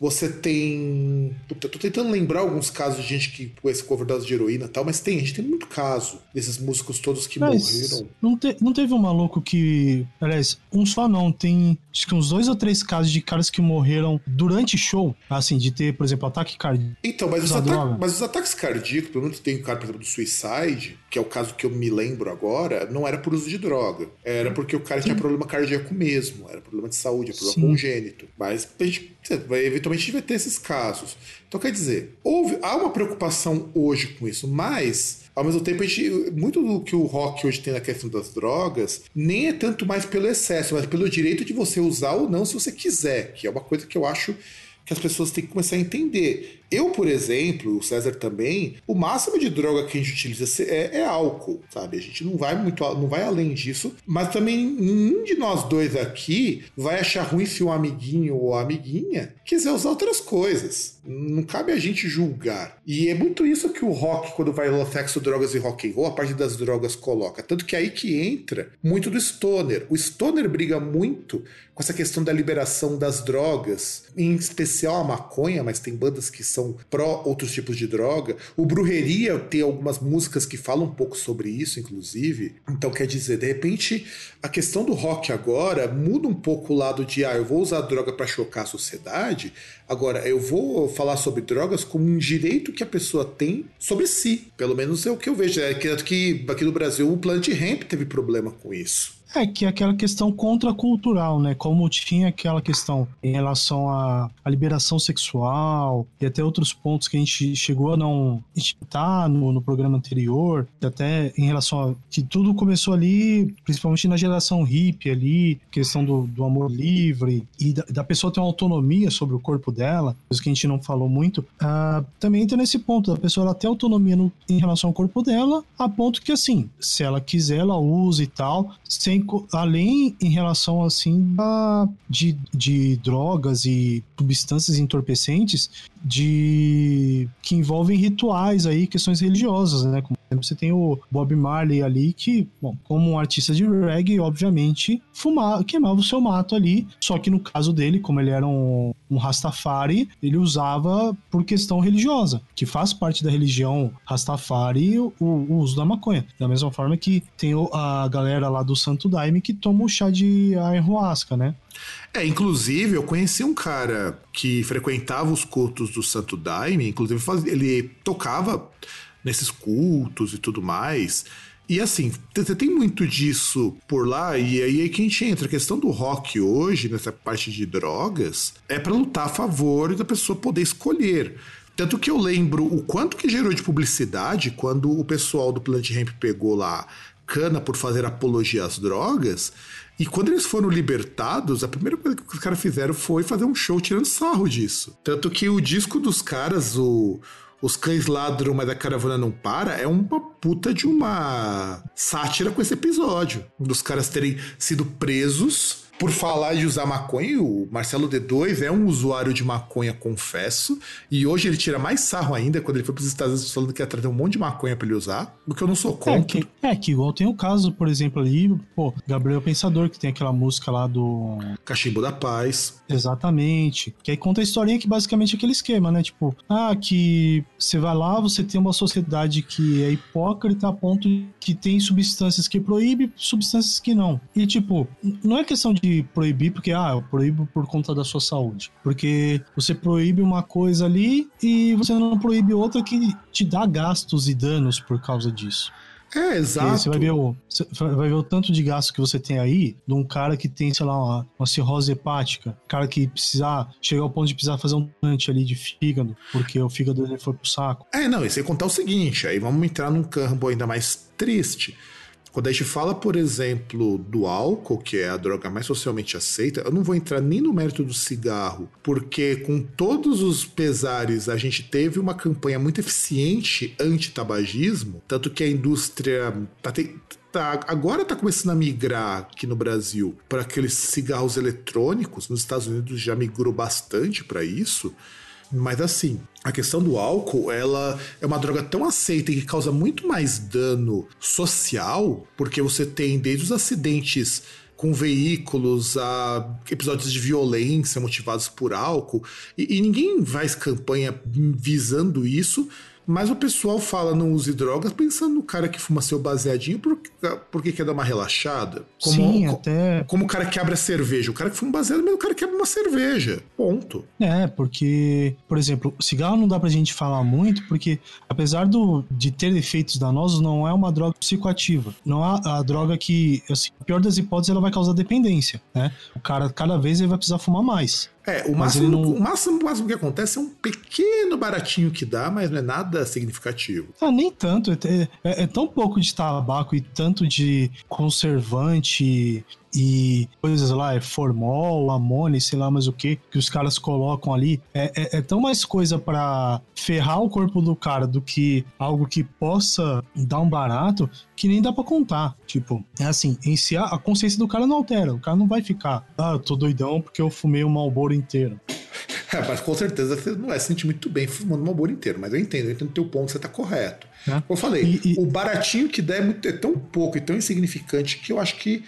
Você tem. Puta, tô tentando lembrar alguns casos de gente que com esse overdose de heroína e tal, mas tem, a gente tem muito caso desses músicos todos que mas morreram.
Não, te, não teve um maluco que. Aliás, um só não, tem acho que uns dois ou três casos de caras que morreram durante show, assim, de ter, por exemplo, ataque cardíaco.
Então, mas os, mas os ataques cardíacos, pelo menos tem o cara, por exemplo, do suicide, que é o caso que eu me lembro agora, não era por uso de droga. Era porque o cara Sim. tinha problema cardíaco mesmo, era problema de saúde, problema Sim. congênito. Mas a gente, eventualmente a gente vai ter esses casos. Então, quer dizer, houve, há uma preocupação hoje com isso, mas ao mesmo tempo, gente, muito do que o rock hoje tem na questão das drogas, nem é tanto mais pelo excesso, mas pelo direito de você usar ou não se você quiser, que é uma coisa que eu acho que as pessoas têm que começar a entender. Eu, por exemplo, o César também, o máximo de droga que a gente utiliza é, é, álcool, sabe? A gente não vai muito, não vai além disso, mas também nenhum de nós dois aqui vai achar ruim se um amiguinho ou amiguinha quiser usar outras coisas. Não cabe a gente julgar. E é muito isso que o rock, quando vai no sexo, drogas e rock and roll, a parte das drogas coloca. Tanto que é aí que entra muito do stoner. O stoner briga muito com essa questão da liberação das drogas, em especial a maconha, mas tem bandas que são são pró outros tipos de droga. O Brujeria tem algumas músicas que falam um pouco sobre isso, inclusive. Então, quer dizer, de repente, a questão do rock agora muda um pouco o lado de, ah, eu vou usar droga para chocar a sociedade. Agora, eu vou falar sobre drogas como um direito que a pessoa tem sobre si. Pelo menos é o que eu vejo. É que aqui no Brasil o Plant Ramp teve problema com isso.
É, que é aquela questão contracultural, né? Como tinha aquela questão em relação à, à liberação sexual e até outros pontos que a gente chegou a não citar no, no programa anterior, até em relação a que tudo começou ali, principalmente na geração hippie ali, questão do, do amor livre e da, da, pessoa ter uma autonomia sobre o corpo dela, coisa que a gente não falou muito, uh, também entra nesse ponto, da pessoa ela ter autonomia no, em relação ao corpo dela, a ponto que assim, se ela quiser, ela usa e tal, sem além em relação assim a, de, de drogas e substâncias entorpecentes de que envolvem rituais aí, questões religiosas, né? Como você tem o Bob Marley ali que, bom, como um artista de reggae, obviamente, fumava, queimava o seu mato ali, só que no caso dele, como ele era um, um Rastafari, ele usava por questão religiosa, que faz parte da religião Rastafari o, o uso da maconha. Da mesma forma que tem a galera lá do Santo Daime que toma o chá de ayahuasca, né?
É, inclusive, eu conheci um cara que frequentava os cultos do Santo Daime, inclusive ele tocava nesses cultos e tudo mais. E assim, tem muito disso por lá, e aí é que a gente entra. A questão do rock hoje, nessa parte de drogas, é para lutar a favor da pessoa poder escolher. Tanto que eu lembro o quanto que gerou de publicidade quando o pessoal do Plant Ramp pegou lá cana por fazer apologia às drogas. E quando eles foram libertados, a primeira coisa que os caras fizeram foi fazer um show tirando sarro disso. Tanto que o disco dos caras, o os cães ladram, mas a caravana não para, é uma puta de uma sátira com esse episódio. Dos caras terem sido presos por falar de usar maconha, o Marcelo D2 é um usuário de maconha, confesso, e hoje ele tira mais sarro ainda quando ele foi para os Estados Unidos falando que ia trazer um monte de maconha para ele usar, o que eu não sou contra.
É que, é que igual tem o caso, por exemplo, ali, pô, Gabriel Pensador, que tem aquela música lá do.
Cachimbo da Paz.
Exatamente. Que aí conta a historinha que basicamente é aquele esquema, né? Tipo, ah, que você vai lá, você tem uma sociedade que é hipócrita a ponto que tem substâncias que proíbe, substâncias que não. E, tipo, não é questão de proibir porque, ah, eu proíbo por conta da sua saúde. Porque você proíbe uma coisa ali e você não proíbe outra que te dá gastos e danos por causa disso.
É, exato.
você vai ver, o, você vai ver o tanto de gasto que você tem aí de um cara que tem, sei lá, uma, uma cirrose hepática, cara que precisar, chegar ao ponto de precisar fazer um implante ali de fígado, porque o fígado dele foi pro saco.
É, não, e sem contar o seguinte, aí vamos entrar num campo ainda mais triste. Quando a gente fala, por exemplo, do álcool, que é a droga mais socialmente aceita, eu não vou entrar nem no mérito do cigarro, porque com todos os pesares a gente teve uma campanha muito eficiente anti-tabagismo, tanto que a indústria tá, tá, agora está começando a migrar aqui no Brasil para aqueles cigarros eletrônicos. Nos Estados Unidos já migrou bastante para isso. Mas assim, a questão do álcool, ela é uma droga tão aceita e que causa muito mais dano social, porque você tem desde os acidentes com veículos, a episódios de violência motivados por álcool, e, e ninguém faz campanha visando isso, mas o pessoal fala não use drogas pensando no cara que fuma seu baseadinho porque, porque quer dar uma relaxada.
Como, Sim, até.
Como o cara que abre a cerveja. O cara que fuma baseado, mas o cara que abre uma cerveja. Ponto.
É, porque, por exemplo, cigarro não dá pra gente falar muito, porque apesar do, de ter efeitos danosos, não é uma droga psicoativa. Não é a droga que, assim, pior das hipóteses, ela vai causar dependência, né? O cara, cada vez, ele vai precisar fumar mais.
É, o máximo, não... o máximo, o máximo que acontece é um pequeno baratinho que dá, mas não é nada significativo.
Ah, nem tanto. É, é, é tão pouco de tabaco e tanto de conservante e coisas lá, é formol, amônia, sei lá mais o que, que os caras colocam ali, é, é, é tão mais coisa para ferrar o corpo do cara do que algo que possa dar um barato que nem dá para contar. Tipo, é assim, em si a, consciência do cara não altera, o cara não vai ficar, ah, eu tô doidão porque eu fumei o Malboro inteiro.
É, mas com certeza você não é sentir muito bem fumando uma bolha inteira, mas eu entendo, eu entendo o teu ponto, você tá correto. É. Como eu falei, e, e... o baratinho que der é, muito, é tão pouco e tão insignificante que eu acho que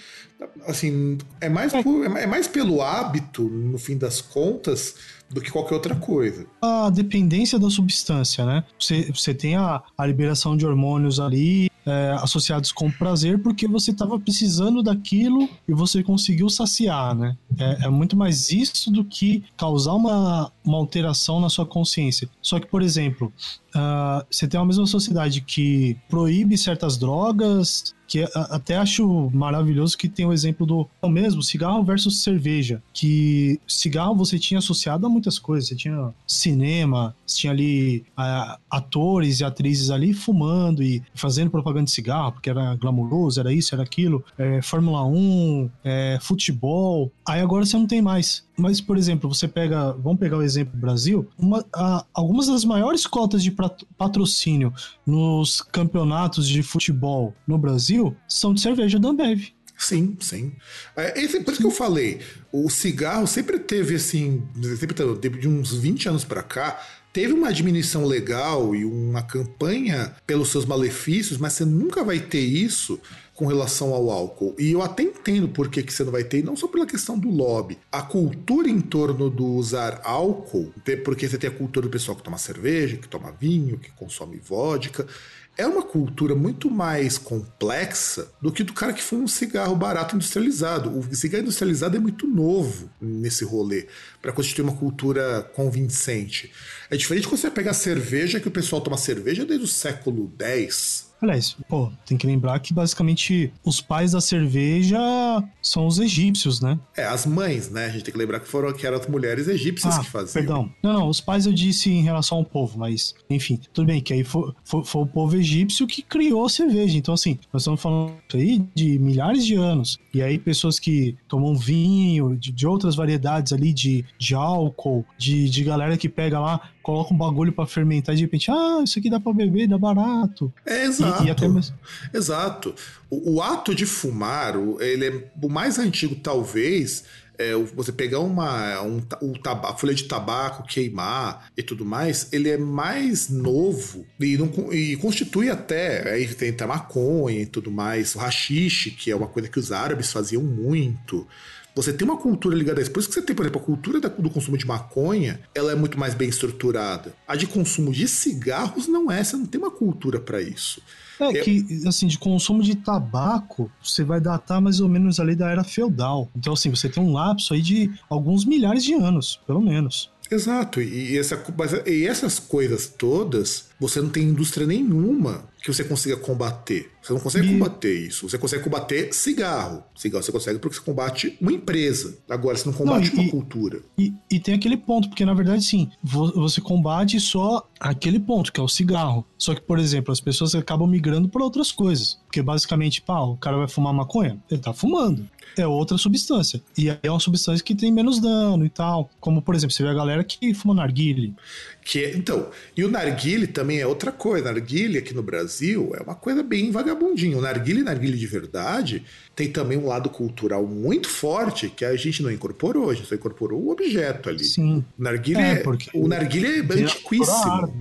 assim, é mais, é. Por, é mais pelo hábito, no fim das contas, do que qualquer outra coisa.
A dependência da substância, né? Você, você tem a, a liberação de hormônios ali é, associados com prazer porque você estava precisando daquilo e você conseguiu saciar, né? É, é, muito mais isso do que causar uma, uma alteração na sua consciência. Só que, por exemplo, uh, você tem uma mesma sociedade que proíbe certas drogas, que até acho maravilhoso que tem o exemplo do é o mesmo cigarro versus cerveja, que cigarro você tinha associado a muitas coisas, você tinha cinema, você tinha ali uh, atores e atrizes ali fumando e fazendo propaganda de cigarro, porque era glamouroso, era isso, era aquilo, é, Fórmula 1, é, futebol, aí agora você não tem mais. Mas, por exemplo, você pega, vamos pegar o exemplo do Brasil, uma, a, algumas das maiores cotas de patrocínio nos campeonatos de futebol no Brasil são de cerveja da Ambev.
Sim, sim. É, esse, por isso que eu falei, o cigarro sempre teve assim, sempre teve de uns 20 anos para cá, teve uma diminuição legal e uma campanha pelos seus malefícios, mas você nunca vai ter isso com relação ao álcool. E eu até entendo por que, que você não vai ter, não só pela questão do lobby. A cultura em torno do usar álcool, porque você tem a cultura do pessoal que toma cerveja, que toma vinho, que consome vodka é uma cultura muito mais complexa do que do cara que fuma um cigarro barato industrializado. O cigarro industrializado é muito novo nesse rolê para constituir uma cultura convincente. É diferente quando você pega a cerveja, que o pessoal toma cerveja desde o século X,
Aliás, pô, tem que lembrar que basicamente os pais da cerveja são os egípcios, né?
É, as mães, né? A gente tem que lembrar que foram que eram as mulheres egípcias ah, que faziam.
Perdão. Não, não, os pais eu disse em relação ao povo, mas enfim, tudo bem, que aí foi, foi, foi o povo egípcio que criou a cerveja. Então, assim, nós estamos falando aí de milhares de anos. E aí, pessoas que tomam vinho, de, de outras variedades ali de, de álcool, de, de galera que pega lá coloca um bagulho para fermentar e de repente, ah, isso aqui dá para beber, dá barato.
É, exato. E, e até mesmo... Exato. O, o, ato de fumar, ele é o mais antigo, talvez. É, você pegar uma um, o tabaco, folha de tabaco, queimar e tudo mais, ele é mais novo e, não, e constitui até. Aí tem a maconha e tudo mais, o rachixe, que é uma coisa que os árabes faziam muito. Você tem uma cultura ligada a isso. Por isso que você tem, por exemplo, a cultura do consumo de maconha, ela é muito mais bem estruturada. A de consumo de cigarros não é, você não tem uma cultura para isso.
É que, assim, de consumo de tabaco, você vai datar mais ou menos ali da era feudal. Então, assim, você tem um lapso aí de alguns milhares de anos, pelo menos.
Exato, e, essa, e essas coisas todas, você não tem indústria nenhuma que você consiga combater. Você não consegue combater isso. Você consegue combater cigarro. Cigarro você consegue porque você combate uma empresa. Agora, você não combate não, e, uma cultura.
E, e, tem aquele ponto, porque na verdade, sim, você combate só aquele ponto, que é o cigarro. Só que, por exemplo, as pessoas acabam migrando para outras coisas. Porque basicamente, pá, o cara vai fumar maconha? Ele tá fumando. É outra substância. E é uma substância que tem menos dano e tal. Como, por exemplo, você vê a galera que fuma narguile.
Que é, então, e o narguile também é outra coisa. Narguile aqui no Brasil é uma coisa bem vagabundinha. O narguile, narguile de verdade, tem também um lado cultural muito forte que a gente não incorporou. A gente só incorporou o objeto ali.
Sim.
O narguile é, é porque o narguile é antiquíssimo.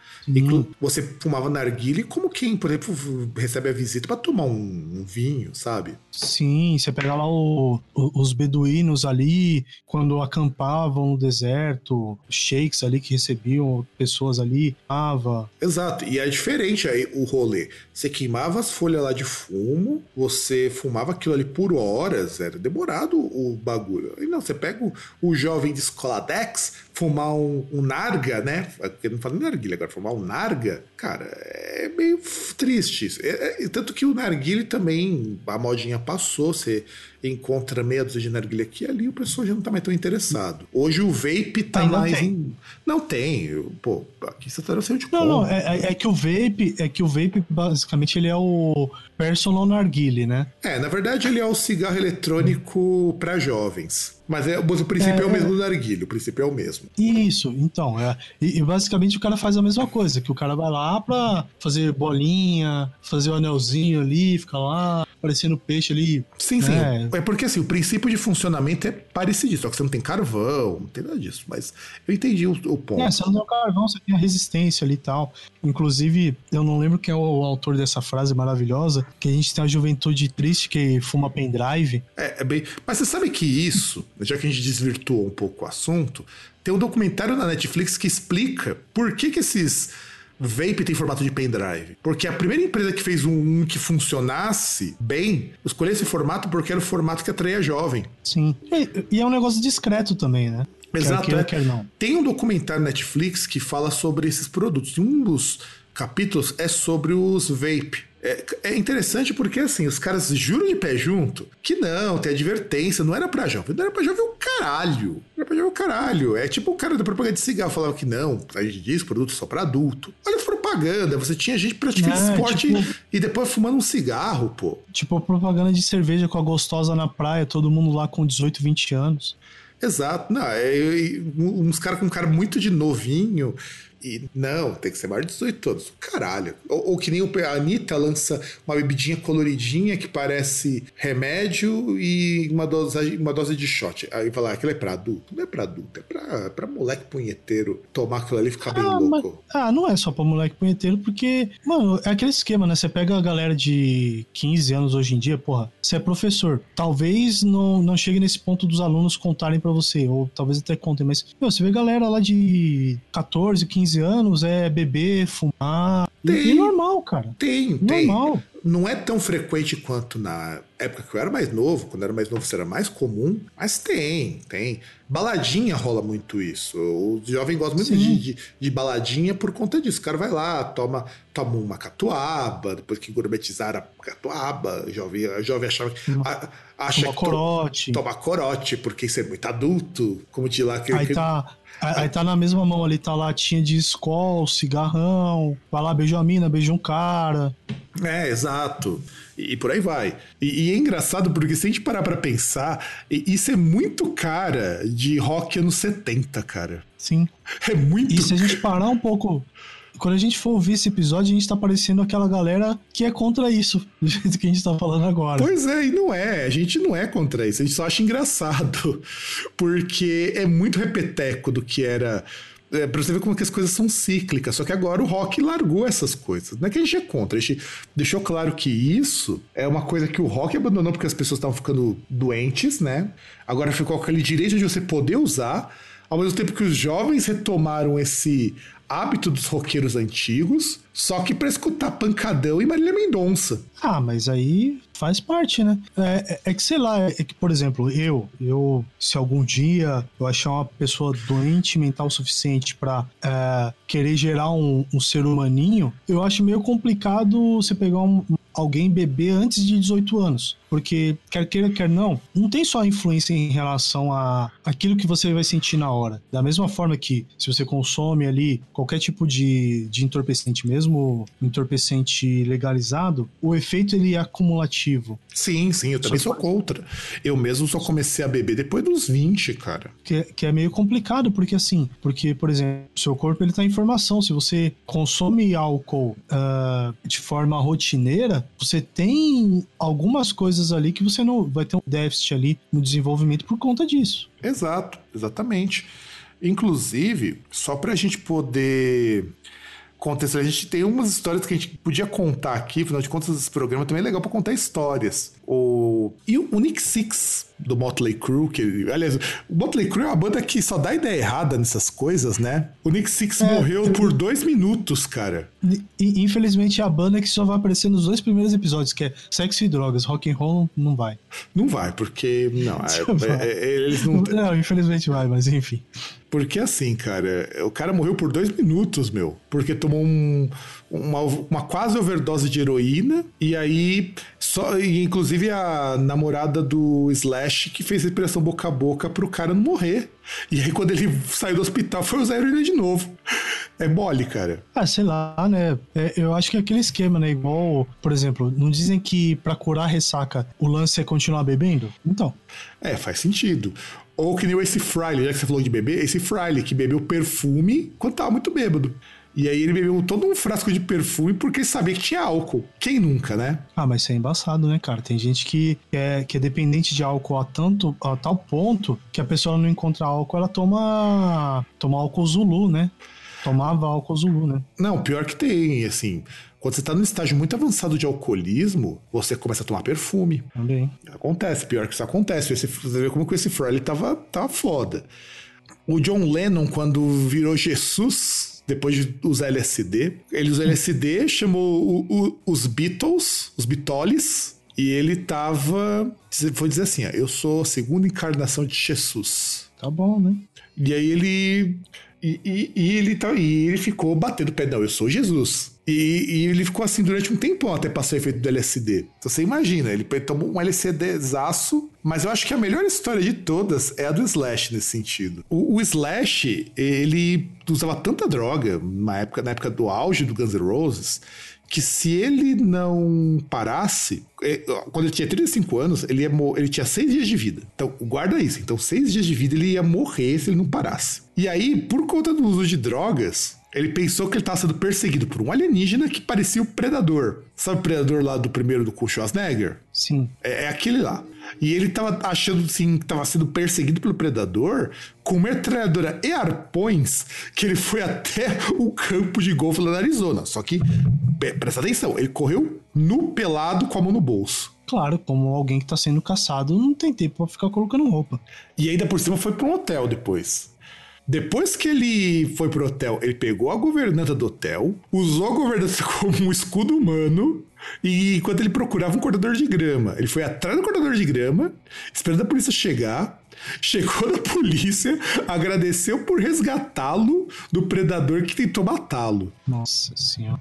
Você fumava narguile como quem, por exemplo, recebe a visita para tomar um, um, vinho, sabe?
Sim, você pega lá o, o, os beduínos ali, quando acampavam no deserto, sheiks ali que recebiam pessoas ali, ava.
Exato, e é diferente aí o rolê. Você queimava as folhas lá de fumo, você fumava aquilo ali por horas, era demorado o bagulho. E não, você pega o, o jovem de Escoladex, fumar um, um narga, né? Eu não falo narguilha agora, fumar um narga, cara, é meio triste. É, é, tanto que o narguile também, a modinha passou, você encontra meia dúzia de narguilha aqui e ali, o pessoal já não tá mais tão interessado. Hoje o vape tá mais tem. em. Não tem. Pô, aqui você tá no de
Não, não, é, é, é, que o vape, é que o vape, basicamente, ele é o personal narguile, né?
É, na verdade, ele é o cigarro eletrônico para jovens. Mas, é, mas o princípio é, é o mesmo do narguilho, o princípio é o mesmo.
Isso, então. É, e, e, basicamente o cara faz a mesma coisa, que o cara vai lá pra fazer bolinha, fazer o anelzinho ali, fica lá parecendo peixe ali.
Sim, sim. É. porque assim, o princípio de funcionamento é parecido, só que você não tem carvão, não tem nada disso. Mas eu entendi o, o ponto.
É, você não tem o carvão, você tem a resistência ali e tal. Inclusive, eu não lembro quem é o autor dessa frase maravilhosa, que a gente tem a juventude triste que fuma pendrive.
É, é bem. Mas você sabe que isso, já que a gente desvirtuou um pouco o assunto, tem um documentário na Netflix que explica por que, que esses vape tem formato de pendrive. Porque a primeira empresa que fez um, um, que bem, escolheu esse formato porque era o formato que atraía jovem.
Sim. E, e é um negócio discreto também, né?
Exato. Quer é. quer não. Tem um documentário Netflix que fala sobre esses produtos. E um dos capítulos é sobre os vape. É, é, interessante porque, assim, os caras juram de pé junto que não, tem advertência, não era pra jovem, não era pra jovem o caralho. Era pra jovem o caralho. É tipo o cara da propaganda de cigarro falava que não, a gente diz produto só pra adulto. Olha a propaganda, você tinha gente praticando é, esporte tipo, e depois fumando um cigarro, pô.
Tipo propaganda de cerveja com a gostosa na praia, todo mundo lá com 18, 20 anos.
Exato, não, é, uns caras com um cara muito de novinho, e não, tem que ser maior de 18 anos. Caralho. Ou, ou, que nem a Anitta lança uma bebidinha coloridinha que parece remédio e uma dose, uma dose de shot. Aí fala, ah, aquilo é pra adulto. Não é pra adulto, é pra, pra moleque punheteiro tomar aquilo ali e ficar ah, bem louco.
Mas, ah, não é só pra moleque punheteiro, porque, mano, é aquele esquema, né? Você pega a galera de 15 anos hoje em dia, porra, você é professor. Talvez não, não chegue nesse ponto dos alunos contarem para você, ou talvez até contem, mas, meu, você vê galera lá de 14, 15 15 anos é beber, fumar. Tem. É normal, cara.
Tem, normal. tem. Não é tão frequente quanto na época que eu era mais novo. Quando eu era mais novo, isso era mais comum. Mas tem, tem. Baladinha rola muito isso. O jovem gosta muito de, de, de, baladinha por conta disso. O cara vai lá, toma, toma uma catuaba, depois que gourmetizaram a catuaba, o jovem, o jovem achava que.
A, acha toma que corote.
To, toma corote, porque isso é muito adulto. Como de lá que.
Aí
que,
tá Aí tá na mesma mão ali, tá latinha de escol, cigarrão, vai lá, beija a mina, beija um cara.
É, exato. E, e por aí vai. E, e, é engraçado porque se a gente parar pra pensar, isso é muito cara de rock anos 70, cara.
Sim.
É muito
E se a gente parar um pouco quando a gente for ouvir esse episódio, a gente tá parecendo aquela galera que é contra isso, do jeito que a gente tá falando agora.
Pois é, e não é. A gente não é contra isso. A gente só acha engraçado. Porque é muito repeteco do que era. É, pra você ver como que as coisas são cíclicas. Só que agora o rock largou essas coisas. Não é que a gente é contra, a gente deixou claro que isso é uma coisa que o rock abandonou porque as pessoas estavam ficando doentes, né? Agora ficou aquele direito de você poder usar, ao mesmo tempo que os jovens retomaram esse hábito dos roqueiros antigos, só que para escutar pancadão e Marília Mendonça.
Ah, mas aí faz parte, né? É, é, é, que, sei lá, é que, por exemplo, eu, eu, se algum dia eu achar uma pessoa doente mental o suficiente para é, querer gerar um, um, ser humaninho, eu acho meio complicado você pegar um, alguém beber antes de 18 anos. Porque, quer queira, quer não, não tem só influência em relação a aquilo que você vai sentir na hora. Da mesma forma que, se você consome ali qualquer tipo de, de entorpecente, mesmo entorpecente legalizado, o efeito ele é acumulativo.
Sim, sim, eu também sou contra. Eu mesmo só comecei a beber depois dos 20, cara.
Que, é, que é meio complicado, porque assim, porque, por exemplo, seu corpo ele tá em formação. Se você consome álcool uh, de forma rotineira, você tem algumas coisas ali que você não vai ter um déficit ali no desenvolvimento por conta disso.
Exato, exatamente. Inclusive, só para a gente poder contexto. A gente tem umas histórias que a gente podia contar aqui, afinal de contas, esse programa também é legal para contar histórias. O... E o Nick Six do Motley Crue, que, aliás, o Motley Crue é uma banda que só dá ideia errada nessas coisas, né? O Nick Six é, morreu por dois minutos, cara.
E, infelizmente é a banda que só vai aparecer nos dois primeiros episódios, que é Sexo e Drogas. Rock and Roll não vai.
Não vai, porque não, é, é, é, eles não.
Não, infelizmente vai, mas enfim.
Porque assim, cara, o cara morreu por dois minutos, meu. Porque tomou um, uma, uma quase overdose de heroína. E aí, só, e inclusive a namorada do Slash que fez respiração boca a boca pro cara não morrer. E aí, quando ele saiu do hospital, foi usar heroína de novo. É mole, cara.
Ah, sei lá, né? É, eu acho que é aquele esquema, né? Igual, por exemplo, não dizem que para curar ressaca o lance é continuar bebendo? Então.
É, faz sentido. Ou que nem o Ace Frehley, já que você falou de beber, esse Frehley que bebeu perfume quando tava muito bêbado. E aí ele bebeu todo um frasco de perfume porque sabia que tinha álcool. Quem nunca, né?
Ah, mas isso é embaçado, né, cara? Tem gente que é, que é dependente de álcool a, tanto, a tal ponto que a pessoa não encontra álcool, ela toma, toma álcool Zulu, né? Tomava álcool Zulu, né?
Não, pior que tem, assim. Quando você tá num estágio muito avançado de alcoolismo, você começa a tomar perfume.
Também.
Acontece, pior que isso acontece. Esse, você vê como que esse Frehley tava, tava foda. O John Lennon, quando virou Jesus, depois de usar LSD, ele usou LSD, chamou o, o, os Beatles, os Beatles, e ele tava. Foi dizer assim: ó, eu sou a segunda encarnação de Jesus.
Tá bom, né?
E aí ele. E, e, e ele, tá, e ele ficou batendo o pé, não, eu sou Jesus. E, e, ele ficou assim durante um tempão até passar o efeito do LSD. Então você imagina, ele tomou um LSDzaço, mas eu acho que a melhor história de todas é a do Slash nesse sentido. O, o Slash, ele usava tanta droga na época, na época do auge do Guns N' Roses que se ele não parasse, é, quando ele tinha 35 anos, ele, ia ele tinha seis dias de vida. Então, guarda isso. Então, seis dias de vida ele ia morrer se ele não parasse. E aí, por conta do uso de drogas, ele pensou que ele estava sendo perseguido por um alienígena que parecia o Predador. Sabe o Predador lá do primeiro do Schwarzenegger?
Sim.
É, é aquele lá. E ele estava achando assim, que estava sendo perseguido pelo Predador com metralhadora e arpões que ele foi até o campo de golfe lá na Arizona. Só que, presta atenção, ele correu nu pelado com a mão no bolso.
Claro, como alguém que está sendo caçado não tem tempo para ficar colocando roupa.
E ainda por cima foi para um hotel depois. Depois que ele foi pro hotel, ele pegou a governanta do hotel, usou a governanta como um escudo humano, e enquanto ele procurava um cortador de grama, ele foi atrás do cortador de grama, esperando a polícia chegar. Chegou na polícia, agradeceu por resgatá-lo do predador que tentou matá-lo.
Nossa senhora.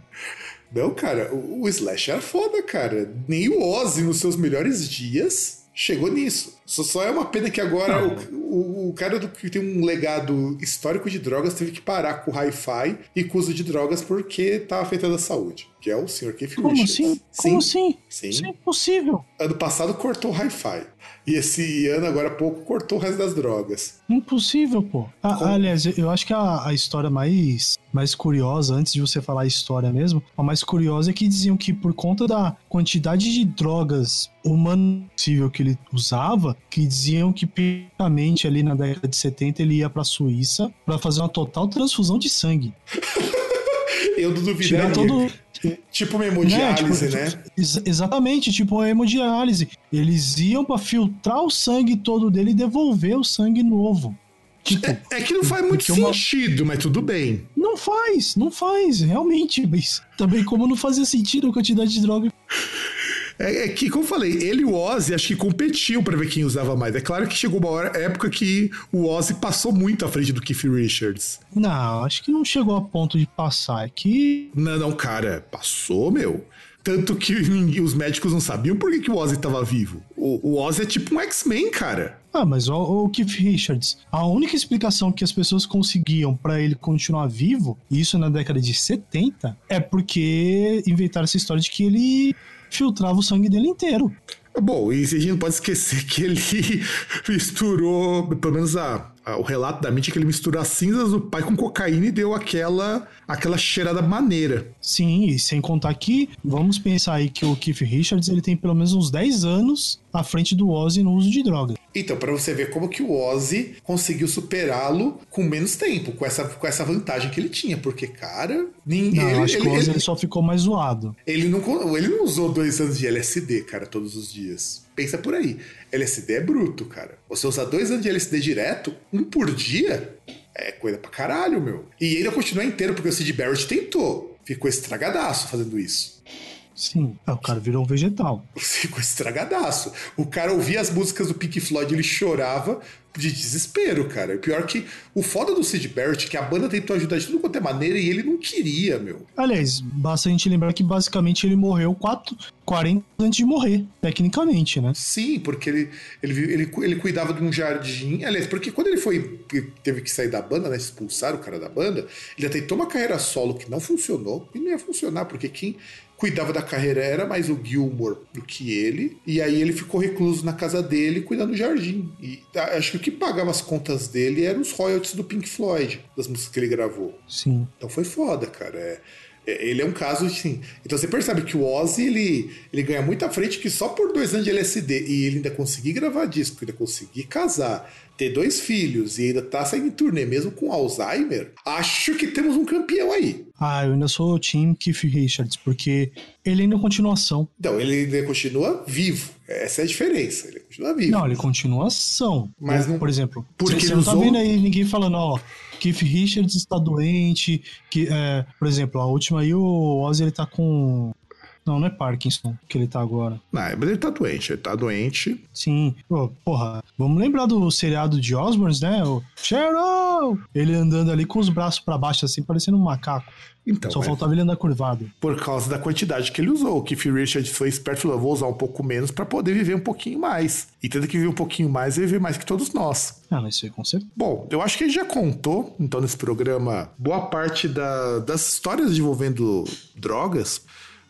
Não, cara, o, o Slash era foda, cara. Nem o Ozzy nos seus melhores dias chegou nisso. Só, só é uma pena que agora o, o, o, cara do, que tem um legado histórico de drogas teve que parar com o hi-fi e com o uso de drogas porque tá afetando a saúde. Que é o Sr. Keith
Como
Richards.
assim? Como assim?
Sim.
Isso é impossível.
Ano passado cortou o hi-fi. E esse ano, agora há pouco, cortou o resto das drogas.
Impossível, pô. Ah, aliás, eu acho que a, a história mais, mais curiosa, antes de você falar a história mesmo, a mais curiosa é que diziam que por conta da quantidade de drogas humano possível que ele usava, que diziam que praticamente ali na década de 70 ele ia pra Suíça para fazer uma total transfusão de sangue.
Eu não
Tirar
duvidaria.
todo.
Tipo uma hemodiálise,
Né,
né?
tipo, ex- exatamente, tipo uma hemodiálise. Eles iam pra filtrar o sangue todo dele e devolver o sangue novo. Tipo,
É, é que não faz muito
Porque uma-
sentido, mas tudo bem.
não faz, não faz, realmente. Mas também como não fazia sentido a quantidade de droga.
É, é que, como eu falei, ele e o Ozzy acho que competiam pra ver quem usava mais. É claro que chegou uma hora, época que o Ozzy passou muito à frente do Keith Richards.
Não, acho que não chegou a ponto de passar. É que.
Não, não, cara, passou, meu. Tanto que os médicos não sabiam por que, que o Ozzy tava vivo. O, o Ozzy é tipo um X-Men, cara.
Ah, mas o, o Keith Richards, a única explicação que as pessoas conseguiam pra ele continuar vivo, e isso na década de 70, é porque inventaram essa história de que ele filtrava o sangue dele inteiro.
Bom, e a gente não pode esquecer que ele misturou, pelo menos a, o relato da mente é que ele misturou as cinzas do pai com cocaína e deu aquela, aquela cheirada maneira.
Sim, e sem contar que, vamos pensar aí que o Keith Richards, ele tem pelo menos uns 10 anos à frente do Ozzy no uso de droga.
Então, pra você ver como que o Ozzy conseguiu superá-lo com menos tempo, com essa, com essa vantagem que ele tinha, porque, cara, ninguém.
Não,
ele,
acho que
ele-
o Ozzy
ele-
ele só ficou mais zoado.
ele não, ele não usou dois anos de LSD, cara, todos os dias. Pensa por aí. LSD é bruto, cara. Você usar dois anos de LSD direto, um por dia, é coisa pra caralho, meu. E ele continua inteiro, porque o Sid Barrett tentou. Ficou estragadaço fazendo isso.
Sim, é, o cara virou um vegetal.
Ficou estragadaço. O cara ouvia as músicas do Pink Floyd, ele chorava de desespero, cara. E pior que o foda do Sid Barrett é que a banda tentou ajudar de tudo quanto é maneira e ele não queria, meu.
Aliás, basta a gente lembrar que basicamente ele morreu 4, 40 antes de morrer, tecnicamente, né?
Sim, porque ele, ele, ele, ele cuidava de um jardim. Aliás, porque quando ele foi teve que sair da banda, né? Expulsar o cara da banda, ele tentou uma carreira solo que não funcionou e não ia funcionar, porque quem, cuidava da carreira era mais o Gilmore do que ele. E aí ele ficou recluso na casa dele, cuidando do jardim. E acho que o que pagava as contas dele eram os royalties do Pink Floyd, das músicas que ele gravou.
Sim.
Então foi foda, cara. É, é, ele é um caso assim. Então você percebe que o Ozzy ele, ele ganha muita frente que só por dois anos de LSD e ele ainda conseguir gravar disco, ainda conseguir casar, ter dois filhos e ainda tá saindo em turnê mesmo com Alzheimer. Acho que temos um campeão aí.
Ah, eu ainda sou o time Keith Richards, porque ele ainda é continuação.
Então, ele ainda continua vivo. Essa é a diferença. Ele continua vivo.
Não, ele continua ação.
Mas não,
por exemplo,
porque
você não tá vendo aí ninguém falando, ó, Keith Richards está doente, que, é, por exemplo, a última aí, o Ozzy, ele tá com... Não, não é Parkinson que ele tá agora.
Não, mas ele tá doente. Ele tá doente.
Sim, Pô, porra, vamos lembrar do seriado de Osborns, né? O Cheryl! Ele andando ali com os braços pra baixo, assim, parecendo um macaco.
Então,
Só
mas
faltava ele andar curvado.
por causa da quantidade que ele usou. O Keith Richards foi esperto e falou: vou usar um pouco menos pra poder viver um pouquinho mais. E tendo que viver um pouquinho mais, ele vive mais que todos nós.
Ah, mas isso aí com certeza.
Bom, eu acho que gente já contou, então, nesse programa, boa parte da- das histórias envolvendo drogas.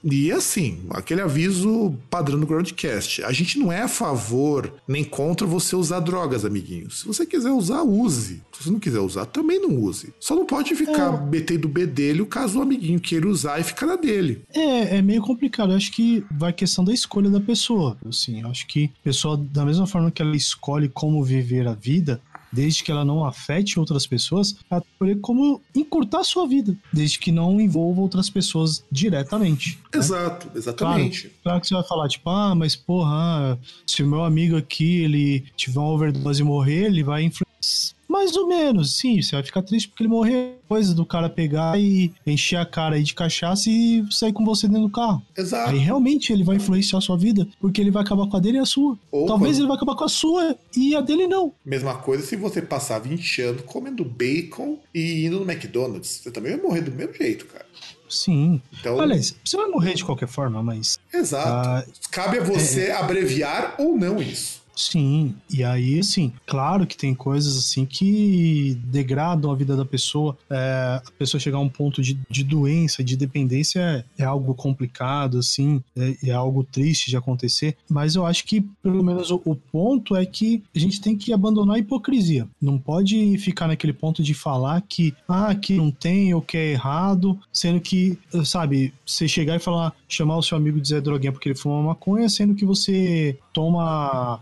E assim, aquele aviso padrão do Groundcast. A gente não é a favor nem contra você usar drogas, amiguinhos. Se você quiser usar, use. Se você não quiser usar, também não use. Só não pode ficar metendo o bedelho caso o amiguinho queira usar e ficar na dele.
É, é meio complicado. Eu acho que vai questão da escolha da pessoa. Assim, eu acho que a pessoa, da mesma forma que ela escolhe como viver a vida, desde que ela não afete outras pessoas, ela escolhe como encurtar a sua vida, desde que não envolva outras pessoas diretamente. né?
Exato, exatamente.
Claro que você vai falar, tipo, ah, mas porra, se o meu amigo aqui ele tiver uma overdose e morrer, ele vai influenciar. Mais ou menos, sim, você vai ficar triste porque ele morreu. Coisa do cara pegar e encher a cara aí de cachaça e sair com você dentro do carro.
Exato.
Aí realmente ele vai influenciar a sua vida, porque ele vai acabar com a dele e a sua.
Ou
Talvez
quando-
ele vai acabar com a sua e a dele não.
Mesma coisa se você passar 20 anos comendo bacon e indo no McDonald's. Você também vai morrer do mesmo jeito, cara.
Sim.
Então,
Aliás, você vai morrer de qualquer forma, mas
exato.
ah,
Cabe a você abreviar ou não isso.
Sim, e aí, assim, claro que tem coisas assim que degradam a vida da pessoa. É, a pessoa chegar a um ponto de, de doença, de dependência, é, é algo complicado, assim, é, é algo triste de acontecer. Mas eu acho que, pelo menos, o, o ponto é que a gente tem que abandonar a hipocrisia. Não pode ficar naquele ponto de falar que, ah, que não tem ou que é errado, sendo que, sabe, você chegar e falar, chamar o seu amigo de Zé Droguinha porque ele fuma maconha, sendo que você toma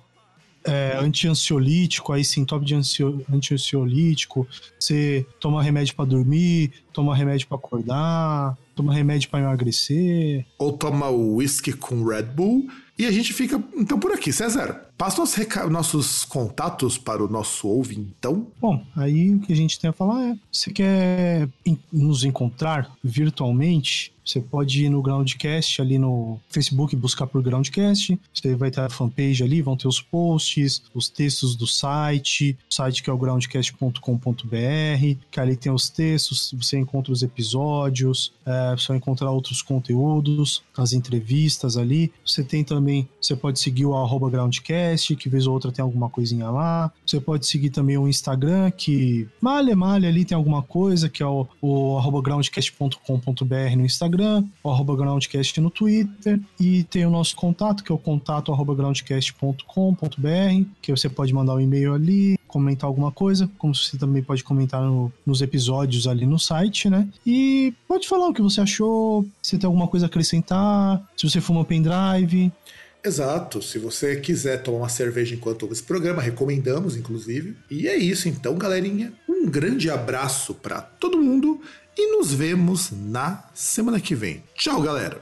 é, anti-ansiolítico, aí sintoma de ansio- anti-ansiolítico, você toma remédio pra dormir, toma remédio pra acordar, toma remédio pra emagrecer.
Ou toma whisky com Red Bull. E a gente fica, então, por aqui. César, passa reca- nossos contatos para o nosso ouvintão.
Bom, aí o que a gente tem a falar é: você quer nos encontrar virtualmente? Você pode ir no Groundcast ali no Facebook, buscar por Groundcast. Você vai ter a fanpage ali, vão ter os posts, os textos do site, o site que é o groundcast.com.br, que ali tem os textos, você encontra os episódios, é, você vai encontrar outros conteúdos, as entrevistas ali. Você tem também, você pode seguir o Groundcast, que vez ou outra tem alguma coisinha lá. Você pode seguir também o Instagram, que malha, malha ali tem alguma coisa, que é o, o groundcast.com.br no Instagram, o groundcast no Twitter, e tem o nosso contato, que é o contato groundcast.com.br, que você pode mandar um e-mail ali, comentar alguma coisa, como você também pode comentar no- nos episódios ali no site, né? E pode falar o que você achou, se tem alguma coisa a acrescentar, se você fuma pendrive.
Exato. Se você quiser tomar uma cerveja enquanto ouve esse programa, recomendamos, inclusive. E é isso, então, galerinha. Um grande abraço para todo mundo e nos vemos na semana que vem. Tchau, galera.